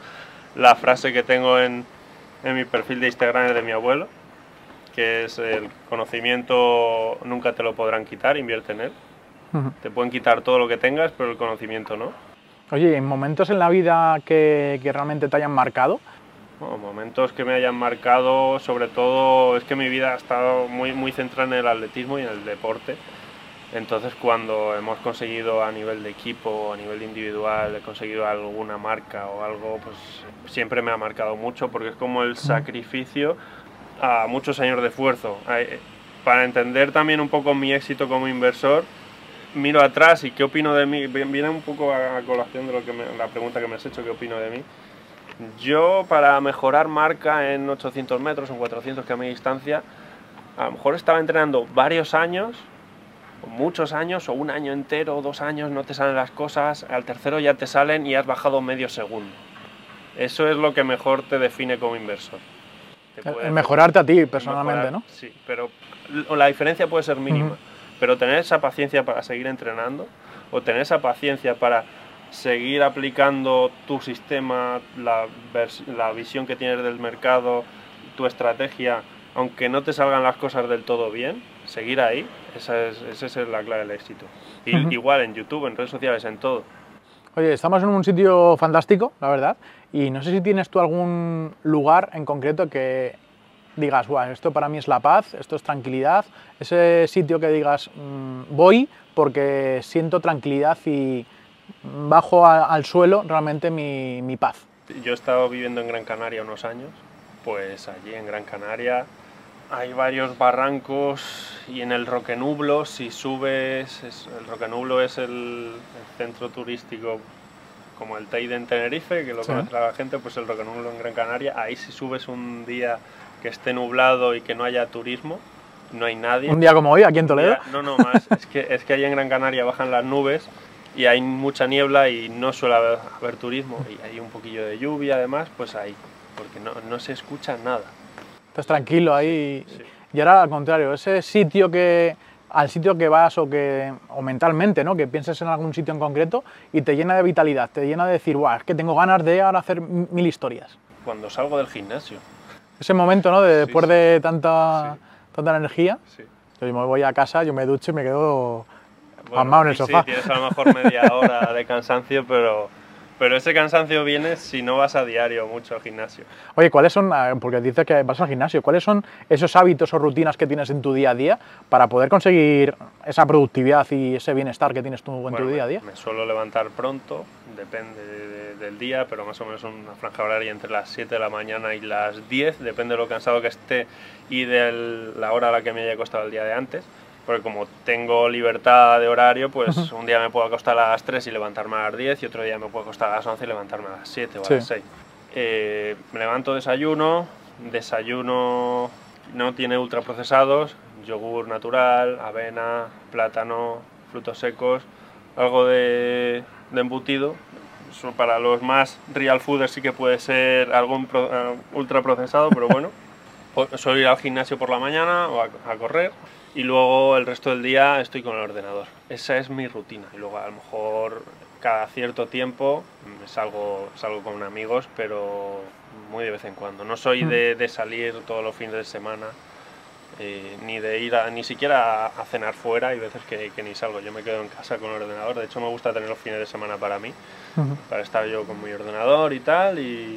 la frase que tengo en, en mi perfil de Instagram es de mi abuelo, que es el conocimiento nunca te lo podrán quitar, invierte en él. Te pueden quitar todo lo que tengas, pero el conocimiento no. Oye, ¿en momentos en la vida que, que realmente te hayan marcado? Bueno, momentos que me hayan marcado, sobre todo es que mi vida ha estado muy, muy centrada en el atletismo y en el deporte. Entonces cuando hemos conseguido a nivel de equipo, a nivel individual, he conseguido alguna marca o algo, pues siempre me ha marcado mucho porque es como el sacrificio a muchos años de esfuerzo. Para entender también un poco mi éxito como inversor, miro atrás y qué opino de mí. Viene un poco a colación de lo que la pregunta que me has hecho, qué opino de mí. Yo, para mejorar marca en 800 metros, en 400 que a mi distancia, a lo mejor estaba entrenando varios años, muchos años, o un año entero, o dos años, no te salen las cosas, al tercero ya te salen y has bajado medio segundo. Eso es lo que mejor te define como inversor. El mejorarte a ti personalmente, ¿no? Sí, pero la diferencia puede ser mínima. Pero tener esa paciencia para seguir entrenando o tener esa paciencia para seguir aplicando tu sistema, la, la visión que tienes del mercado, tu estrategia, aunque no te salgan las cosas del todo bien, seguir ahí, esa es, esa es la clave del éxito. Y, Igual en YouTube, en redes sociales, en todo. Oye, estamos en un sitio fantástico, la verdad, y no sé si tienes tú algún lugar en concreto que digas, Buah, esto para mí es la paz, esto es tranquilidad, ese sitio que digas, mmm, voy porque siento tranquilidad y bajo a, al suelo realmente mi, mi, paz. Yo he estado viviendo en Gran Canaria unos años, pues allí en Gran Canaria hay varios barrancos y en el Roquenublo, si subes, es, el Roquenublo es el, el, centro turístico como el Teide en Tenerife, que lo sí. conoce la gente, pues el Roquenublo en Gran Canaria, ahí si subes un día que esté nublado y que no haya turismo, no hay nadie. Un día como hoy, aquí en Toledo. Día, no, no, más. es, que, es que ahí en Gran Canaria bajan las nubes y hay mucha niebla y no suele haber, haber, turismo. Y hay un poquillo de lluvia además, pues ahí, porque no, no se escucha nada. Estás tranquilo ahí. Sí. Y ahora al contrario, ese sitio que al sitio que vas o que o mentalmente, ¿no? Que pienses en algún sitio en concreto y te llena de vitalidad, te llena de decir, "Guau, es que tengo ganas de ahora hacer mil historias." Cuando salgo del gimnasio, ese momento, ¿no? De después sí, de tanta, tanta energía. Yo me voy a casa, yo me ducho y me quedo bueno, en el sofá. Sí, tienes a lo mejor media hora de cansancio, pero, pero ese cansancio viene si no vas a diario mucho al gimnasio. Oye, ¿cuáles son, porque dices que vas al gimnasio, cuáles son esos hábitos o rutinas que tienes en tu día a día para poder conseguir esa productividad y ese bienestar que tienes tú en bueno, tu día a día? Me, suelo levantar pronto, depende de, de, del día, pero más o menos una franja horaria entre las 7 de la mañana y las 10, depende de lo cansado que esté y de la hora a la que me haya costado el día de antes. Porque como tengo libertad de horario, pues un día me puedo acostar a las 3 y levantarme a las 10 y otro día me puedo acostar a las 11 y levantarme a las 7 o sí. a las 6. Eh, me levanto desayuno, desayuno no tiene ultraprocesados, yogur natural, avena, plátano, frutos secos, algo de, de embutido. Eso para los más real fooders sí que puede ser algo uh, ultraprocesado, pero bueno. Suelo ir al gimnasio por la mañana o a, a correr y luego el resto del día estoy con el ordenador. Esa es mi rutina. Y luego a lo mejor cada cierto tiempo salgo, salgo con amigos, pero muy de vez en cuando. No soy de, de salir todos los fines de semana eh, ni de ir a, ni siquiera a, cenar fuera, hay veces que, ni salgo, yo me quedo en casa con el ordenador, de hecho me gusta tener los fines de semana para mí, para estar yo con mi ordenador y tal, y...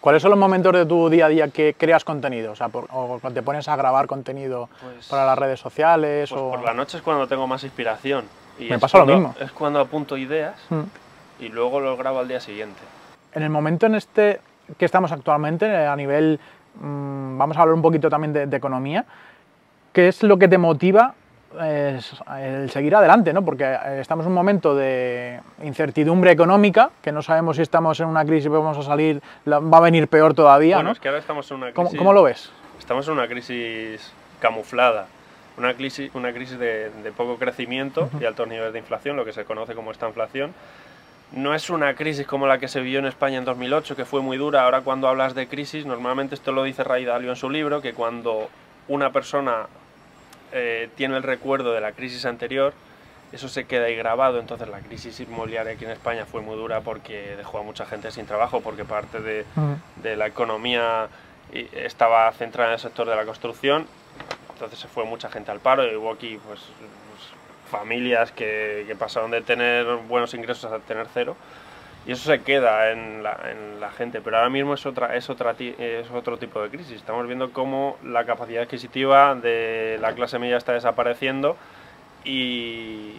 ¿Cuáles son los momentos de tu día a día que creas contenido? O sea, o te pones a grabar contenido pues para las redes sociales. Pues o... por la noche es cuando tengo más inspiración. Y me pasa lo mismo. Es cuando apunto ideas y luego lo grabo al día siguiente. En el momento en este que estamos actualmente, a nivel, mm, vamos a hablar un poquito también de economía, ¿qué es lo que te motiva el seguir adelante? ¿no? Porque eh, estamos en un momento de incertidumbre económica, que no sabemos si estamos en una crisis, vamos a salir, va a venir peor todavía. Bueno, ¿no? es que ahora estamos en una crisis... ¿Cómo, lo ves? Estamos en una crisis camuflada, una crisis, una crisis de, poco crecimiento y altos niveles de inflación, lo que se conoce como esta inflación. No es una crisis como la que se vivió en España en 2008, que fue muy dura. Ahora cuando hablas de crisis, normalmente esto lo dice Ray Dalio en su libro, que cuando una persona eh, tiene el recuerdo de la crisis anterior, eso se queda ahí grabado, entonces la crisis inmobiliaria aquí en España fue muy dura porque dejó a mucha gente sin trabajo, porque parte de, de la economía estaba centrada en el sector de la construcción, entonces se fue mucha gente al paro y hubo aquí pues, pues familias que, que, pasaron de tener buenos ingresos a tener cero y eso se queda en la, en la, gente, pero ahora mismo es, otra, es, otra, es otro tipo de crisis. Estamos viendo cómo la capacidad adquisitiva de la clase media está desapareciendo y,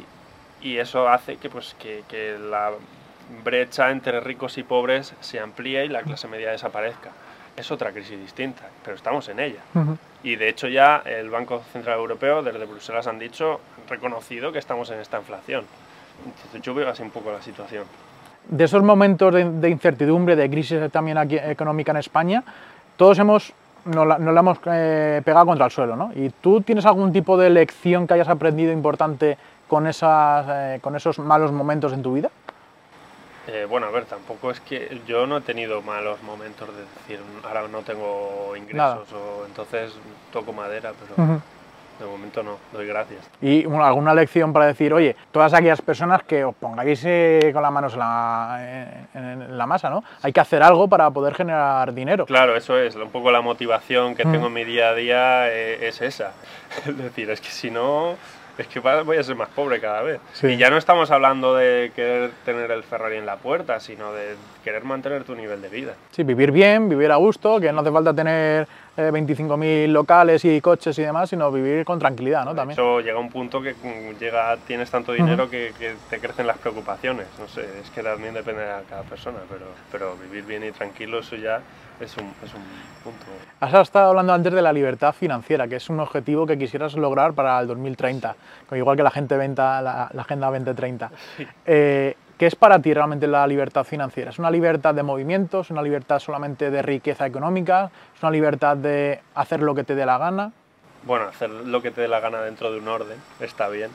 y eso hace que, pues, que, que, la brecha entre ricos y pobres se amplíe y la clase media desaparezca. Es otra crisis distinta, pero estamos en ella. Y de hecho ya el Banco Central Europeo desde Bruselas han dicho, reconocido que estamos en esta inflación. Entonces yo veo así un poco la situación de esos momentos de, incertidumbre, de crisis también aquí, económica en España, todos hemos, nos la, hemos eh, pegado contra el suelo. ¿no? ¿Y tú tienes algún tipo de lección que hayas aprendido importante con, esas, eh, con esos malos momentos en tu vida? Eh, bueno, a ver, tampoco es que yo no he tenido malos momentos de decir, ahora no tengo ingresos o entonces toco madera, pero... De momento no, doy gracias. Y alguna lección para decir, oye, todas aquellas personas que os pongáis eh, con las manos en la, en, la, masa, ¿no? Hay que hacer algo para poder generar dinero. Claro, eso es, un poco la motivación que tengo mm. en mi día a día eh, es esa. Es decir, es que si no, es que voy a ser más pobre cada vez. Y ya no estamos hablando de querer tener el Ferrari en la puerta, sino de querer mantener tu nivel de vida. Sí, vivir bien, vivir a gusto, que no hace falta tener 25.000 eh, locales y coches y demás, sino vivir con tranquilidad, ¿no? También. Eso llega un punto que llega, tienes tanto dinero que, te crecen las preocupaciones. No sé, es que también depende de cada persona, pero, pero vivir bien y tranquilo, eso ya es un, es un punto. Has estado hablando antes de la libertad financiera, que es un objetivo que quisieras lograr para el 2030, igual que la gente venta la, Agenda 2030. Eh, ¿Qué es para ti realmente la libertad financiera? ¿Es una libertad de movimientos? ¿Es una libertad solamente de riqueza económica? ¿Es una libertad de hacer lo que te dé la gana? Bueno, hacer lo que te dé la gana dentro de un orden está bien.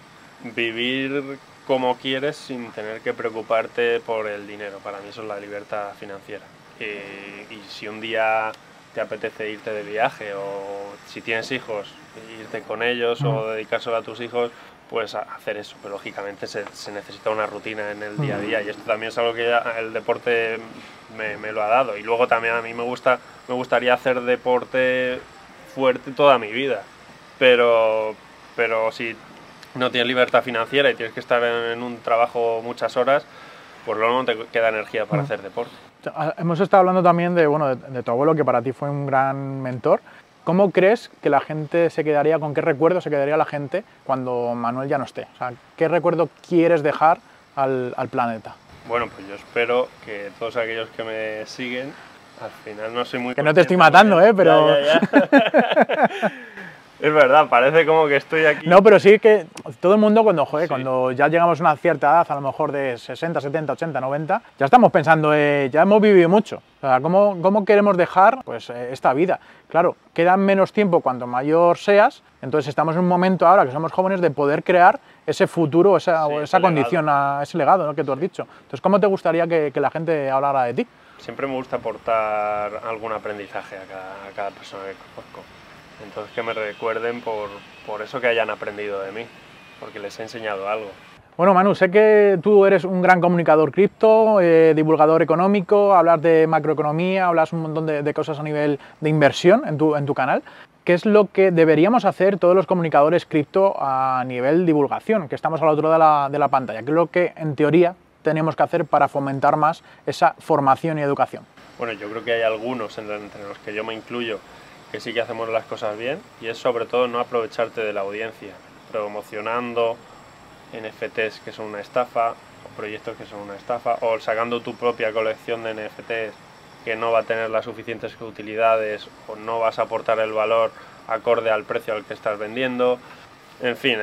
Vivir como quieres sin tener que preocuparte por el dinero. Para mí eso es la libertad financiera. Y, y si un día te apetece irte de viaje o si tienes hijos, irte con ellos o dedicárselo a tus hijos, pues hacer eso, pero lógicamente se, necesita una rutina en el día a día y esto también es algo que el deporte me, me, lo ha dado y luego también a mí me gusta me gustaría hacer deporte fuerte toda mi vida pero pero si no tienes libertad financiera y tienes que estar en, un trabajo muchas horas pues luego no te queda energía para hacer deporte. Hemos estado hablando también de bueno de tu abuelo que para ti fue un gran mentor ¿Cómo crees que la gente se quedaría, con qué recuerdo se quedaría la gente cuando Manuel ya no esté? O sea, ¿qué recuerdo quieres dejar al, planeta? Bueno, pues yo espero que todos aquellos que me siguen, al final no soy muy... Que no te estoy matando, ¿eh? Pero... Es verdad, parece como que estoy aquí. No, pero sí que todo el mundo cuando, joder, cuando ya llegamos a una cierta edad, a lo mejor de 60, 70, 80, 90, ya estamos pensando, eh, ya hemos vivido mucho. O sea, ¿cómo, cómo queremos dejar pues, eh, esta vida? Claro, queda menos tiempo cuanto mayor seas, entonces estamos en un momento ahora que somos jóvenes de poder crear ese futuro, esa, esa condición, a ese legado que tú has dicho. Entonces, ¿cómo te gustaría que, que, la gente hablara de ti? Siempre me gusta aportar algún aprendizaje a cada, a cada persona que conozco. Entonces que me recuerden por, por eso que hayan aprendido de mí, porque les he enseñado algo. Bueno, Manu, sé que tú eres un gran comunicador cripto, eh, divulgador económico, hablas de macroeconomía, hablas un montón de, cosas a nivel de inversión en tu, en tu canal. ¿qué es lo que deberíamos hacer todos los comunicadores cripto a nivel divulgación? Que estamos al otro de la, de la pantalla. ¿Qué es lo que en teoría tenemos que hacer para fomentar más esa formación y educación? Bueno, yo creo que hay algunos entre los que yo me incluyo que sí que hacemos las cosas bien y es sobre todo no aprovecharte de la audiencia, promocionando NFTs que son una estafa, o proyectos que son una estafa, o sacando tu propia colección de NFTs que no va a tener las suficientes utilidades o no vas a aportar el valor acorde al precio al que estás vendiendo. En fin,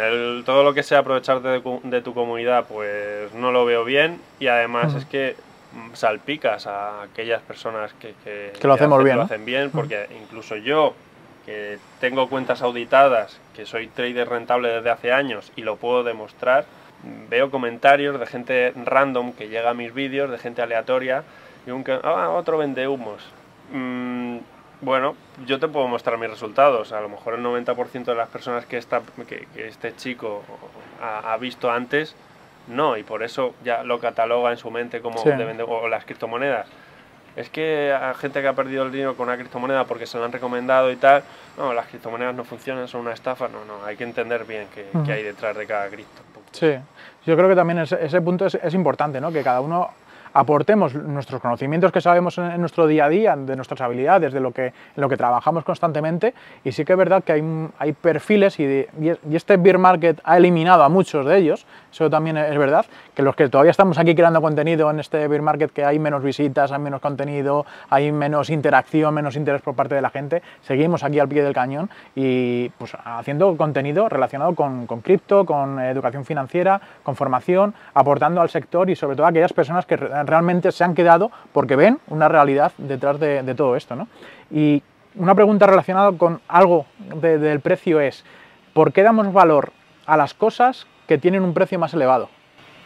todo lo que sea aprovecharte de, tu comunidad, pues no lo veo bien y además es que salpicas a aquellas personas que, lo, hacemos hacen, bien, lo hacen bien, porque incluso yo, que tengo cuentas auditadas, que soy trader rentable desde hace años y lo puedo demostrar, veo comentarios de gente random que llega a mis vídeos, de gente aleatoria, y un ah, otro vende humos. Mm, bueno, yo te puedo mostrar mis resultados. A lo mejor el 90% de las personas que, esta, que, este chico ha, visto antes no, y por eso ya lo cataloga en su mente como de o las criptomonedas. Es que hay gente que ha perdido el dinero con una criptomoneda porque se lo han recomendado y tal. No, las criptomonedas no funcionan, son una estafa. No, no, hay que entender bien qué, hay detrás de cada cripto. Sí, yo creo que también ese, ese punto es, es, importante, ¿no? Que cada uno aportemos nuestros conocimientos que sabemos en, nuestro día a día, de nuestras habilidades, de lo que, en lo que trabajamos constantemente. Y sí que es verdad que hay, hay perfiles y, y, este beer market ha eliminado a muchos de ellos. Eso también es verdad, que los que todavía estamos aquí creando contenido en este beer market, que hay menos visitas, hay menos contenido, hay menos interacción, menos interés por parte de la gente, seguimos aquí al pie del cañón y pues haciendo contenido relacionado con, con cripto, con educación financiera, con formación, aportando al sector y sobre todo a aquellas personas que realmente se han quedado porque ven una realidad detrás de, todo esto. ¿no? Y una pregunta relacionada con algo del precio es, ¿por qué damos valor a las cosas que tienen un precio más elevado?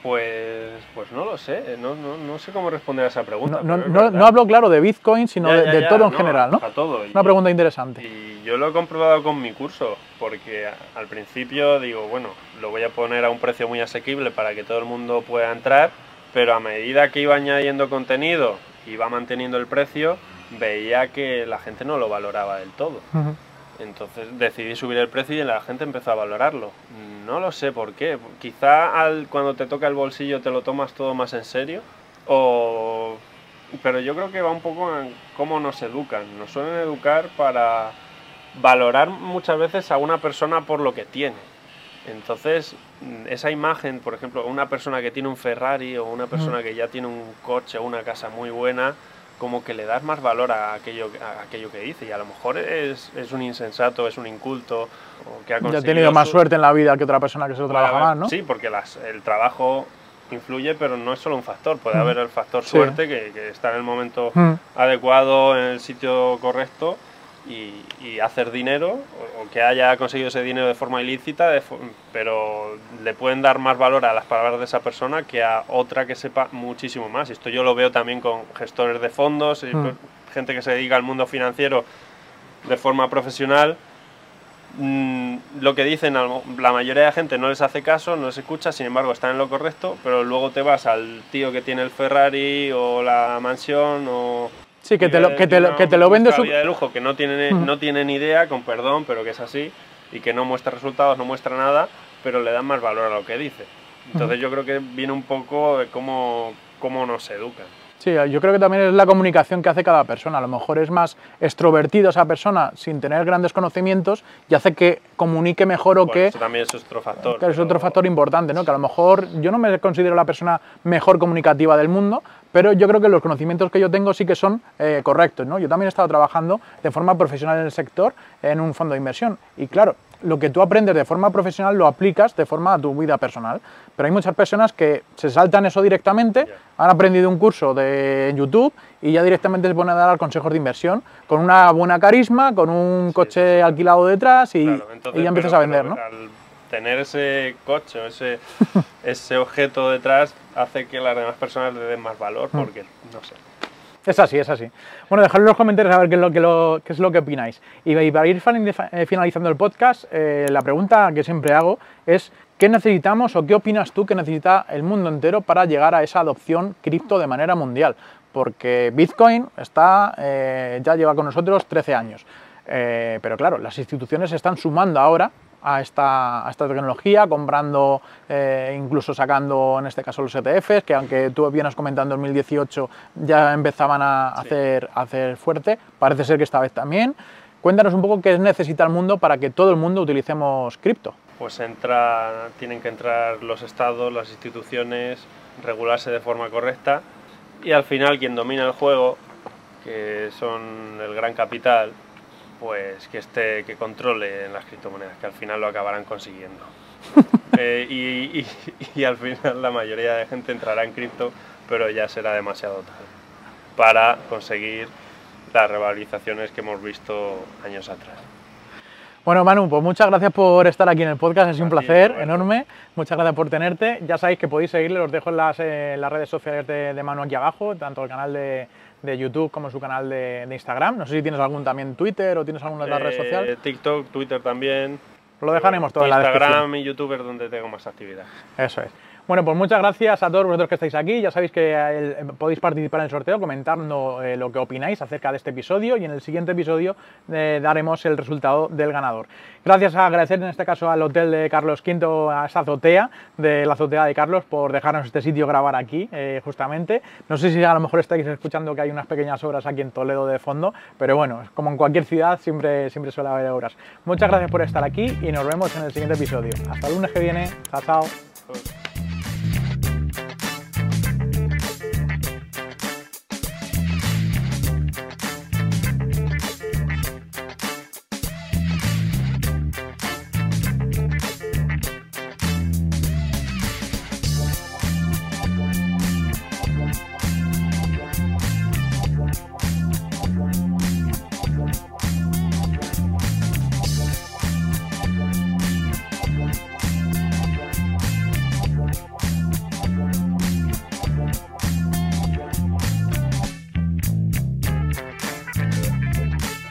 Pues, pues no lo sé, no, no, no sé cómo responder a esa pregunta. No, no hablo, claro, de Bitcoin, sino de, todo en general, ¿no? A todo. Una pregunta interesante. Y yo lo he comprobado con mi curso, porque al principio digo, bueno, lo voy a poner a un precio muy asequible para que todo el mundo pueda entrar, pero a medida que iba añadiendo contenido y iba manteniendo el precio, veía que la gente no lo valoraba del todo. Entonces decidí subir el precio y la gente empezó a valorarlo. No lo sé por qué. Quizá al, cuando te toca el bolsillo te lo tomas todo más en serio. O... Pero yo creo que va un poco en cómo nos educan. Nos suelen educar para valorar muchas veces a una persona por lo que tiene entonces, esa imagen, por ejemplo, una persona que tiene un Ferrari o una persona que ya tiene un coche o una casa muy buena, como que le das más valor a aquello, a aquello que dice. Y a lo mejor es, es un insensato, es un inculto, o que ha conseguido... Ya ha tenido más suerte en la vida que otra persona que se lo trabaja más, ¿no? Sí, porque el trabajo influye, pero no es solo un factor. Puede haber el factor suerte, que, que, está en el momento adecuado, en el sitio correcto, y, hacer dinero, o, que haya conseguido ese dinero de forma ilícita, pero le pueden dar más valor a las palabras de esa persona que a otra que sepa muchísimo más. Esto yo lo veo también con gestores de fondos, y mm. gente que se dedica al mundo financiero de forma profesional. Mm, lo que dicen, la mayoría de la gente no les hace caso, no les escucha, sin embargo están en lo correcto, pero luego te vas al tío que tiene el Ferrari o la mansión o Sí, que te lo, que te lo, que te lo vende su... de lujo que no tienen, no tienen idea, con perdón, pero que es así, y que no muestra resultados, no muestra nada, pero le dan más valor a lo que dice. Entonces yo creo que viene un poco de cómo, cómo nos educan. Sí, yo creo que también es la comunicación que hace cada persona. A lo mejor es más extrovertido esa persona sin tener grandes conocimientos y hace que comunique mejor o que... Eso también es otro factor. Que es otro factor importante, ¿no? Que a lo mejor yo no me considero la persona mejor comunicativa del mundo, pero yo creo que los conocimientos que yo tengo sí que son eh, correctos. ¿no? Yo también he estado trabajando de forma profesional en el sector en un fondo de inversión y claro, lo que tú aprendes de forma profesional lo aplicas de forma a tu vida personal. Pero hay muchas personas que se saltan eso directamente, han aprendido un curso de YouTube y ya directamente se ponen a dar consejos de inversión con una buena carisma, con un coche alquilado detrás y, ya empiezas a vender, ¿no? Tener ese coche, ese, ese objeto detrás, hace que las demás personas le den más valor, mm. porque no sé. Es así, es así. Bueno, dejadlo en los comentarios a ver qué es lo que, lo, qué es lo que opináis. Y, para ir eh, finalizando el podcast, eh, la pregunta que siempre hago es ¿qué necesitamos o qué opinas tú que necesita el mundo entero para llegar a esa adopción cripto de manera mundial? Porque Bitcoin está, eh, ya lleva con nosotros 13 años. Eh, pero claro, las instituciones se están sumando ahora a esta, esta tecnología, comprando, eh, incluso sacando en este caso los ETFs, que aunque tú bien has comentado en 2018 ya empezaban a, hacer, a hacer fuerte, parece ser que esta vez también. Cuéntanos un poco qué necesita el mundo para que todo el mundo utilicemos cripto. Pues entra, tienen que entrar los estados, las instituciones, regularse de forma correcta y al final quien domina el juego, que son el gran capital, pues que esté, que controle en las criptomonedas, que al final lo acabarán consiguiendo. Eh, y, y, al final la mayoría de gente entrará en cripto, pero ya será demasiado tarde para conseguir las revalorizaciones que hemos visto años atrás. Bueno, Manu, pues muchas gracias por estar aquí en el podcast, es un placer enorme. Muchas gracias por tenerte. Ya sabéis que podéis seguirle, os dejo en las, las redes sociales de, Manu aquí abajo, tanto el canal de, YouTube como su canal de, Instagram. No sé si tienes algún también Twitter o tienes alguna otra red social. Eh, TikTok, Twitter también. Lo dejaremos todo en la descripción. Instagram y YouTube es donde tengo más actividad. Eso es. Bueno, pues muchas gracias a todos vosotros que estáis aquí. Ya sabéis que eh, podéis participar en el sorteo comentando eh, lo que opináis acerca de este episodio y en el siguiente episodio eh, daremos el resultado del ganador. Gracias a agradecer en este caso al hotel de Carlos V, a esa azotea de la azotea de Carlos por dejarnos este sitio grabar aquí justamente. No sé si a lo mejor estáis escuchando que hay unas pequeñas obras aquí en Toledo de fondo, pero bueno, como en cualquier ciudad siempre, siempre suele haber obras. Muchas gracias por estar aquí y nos vemos en el siguiente episodio. Hasta el lunes que viene. Chao, chao.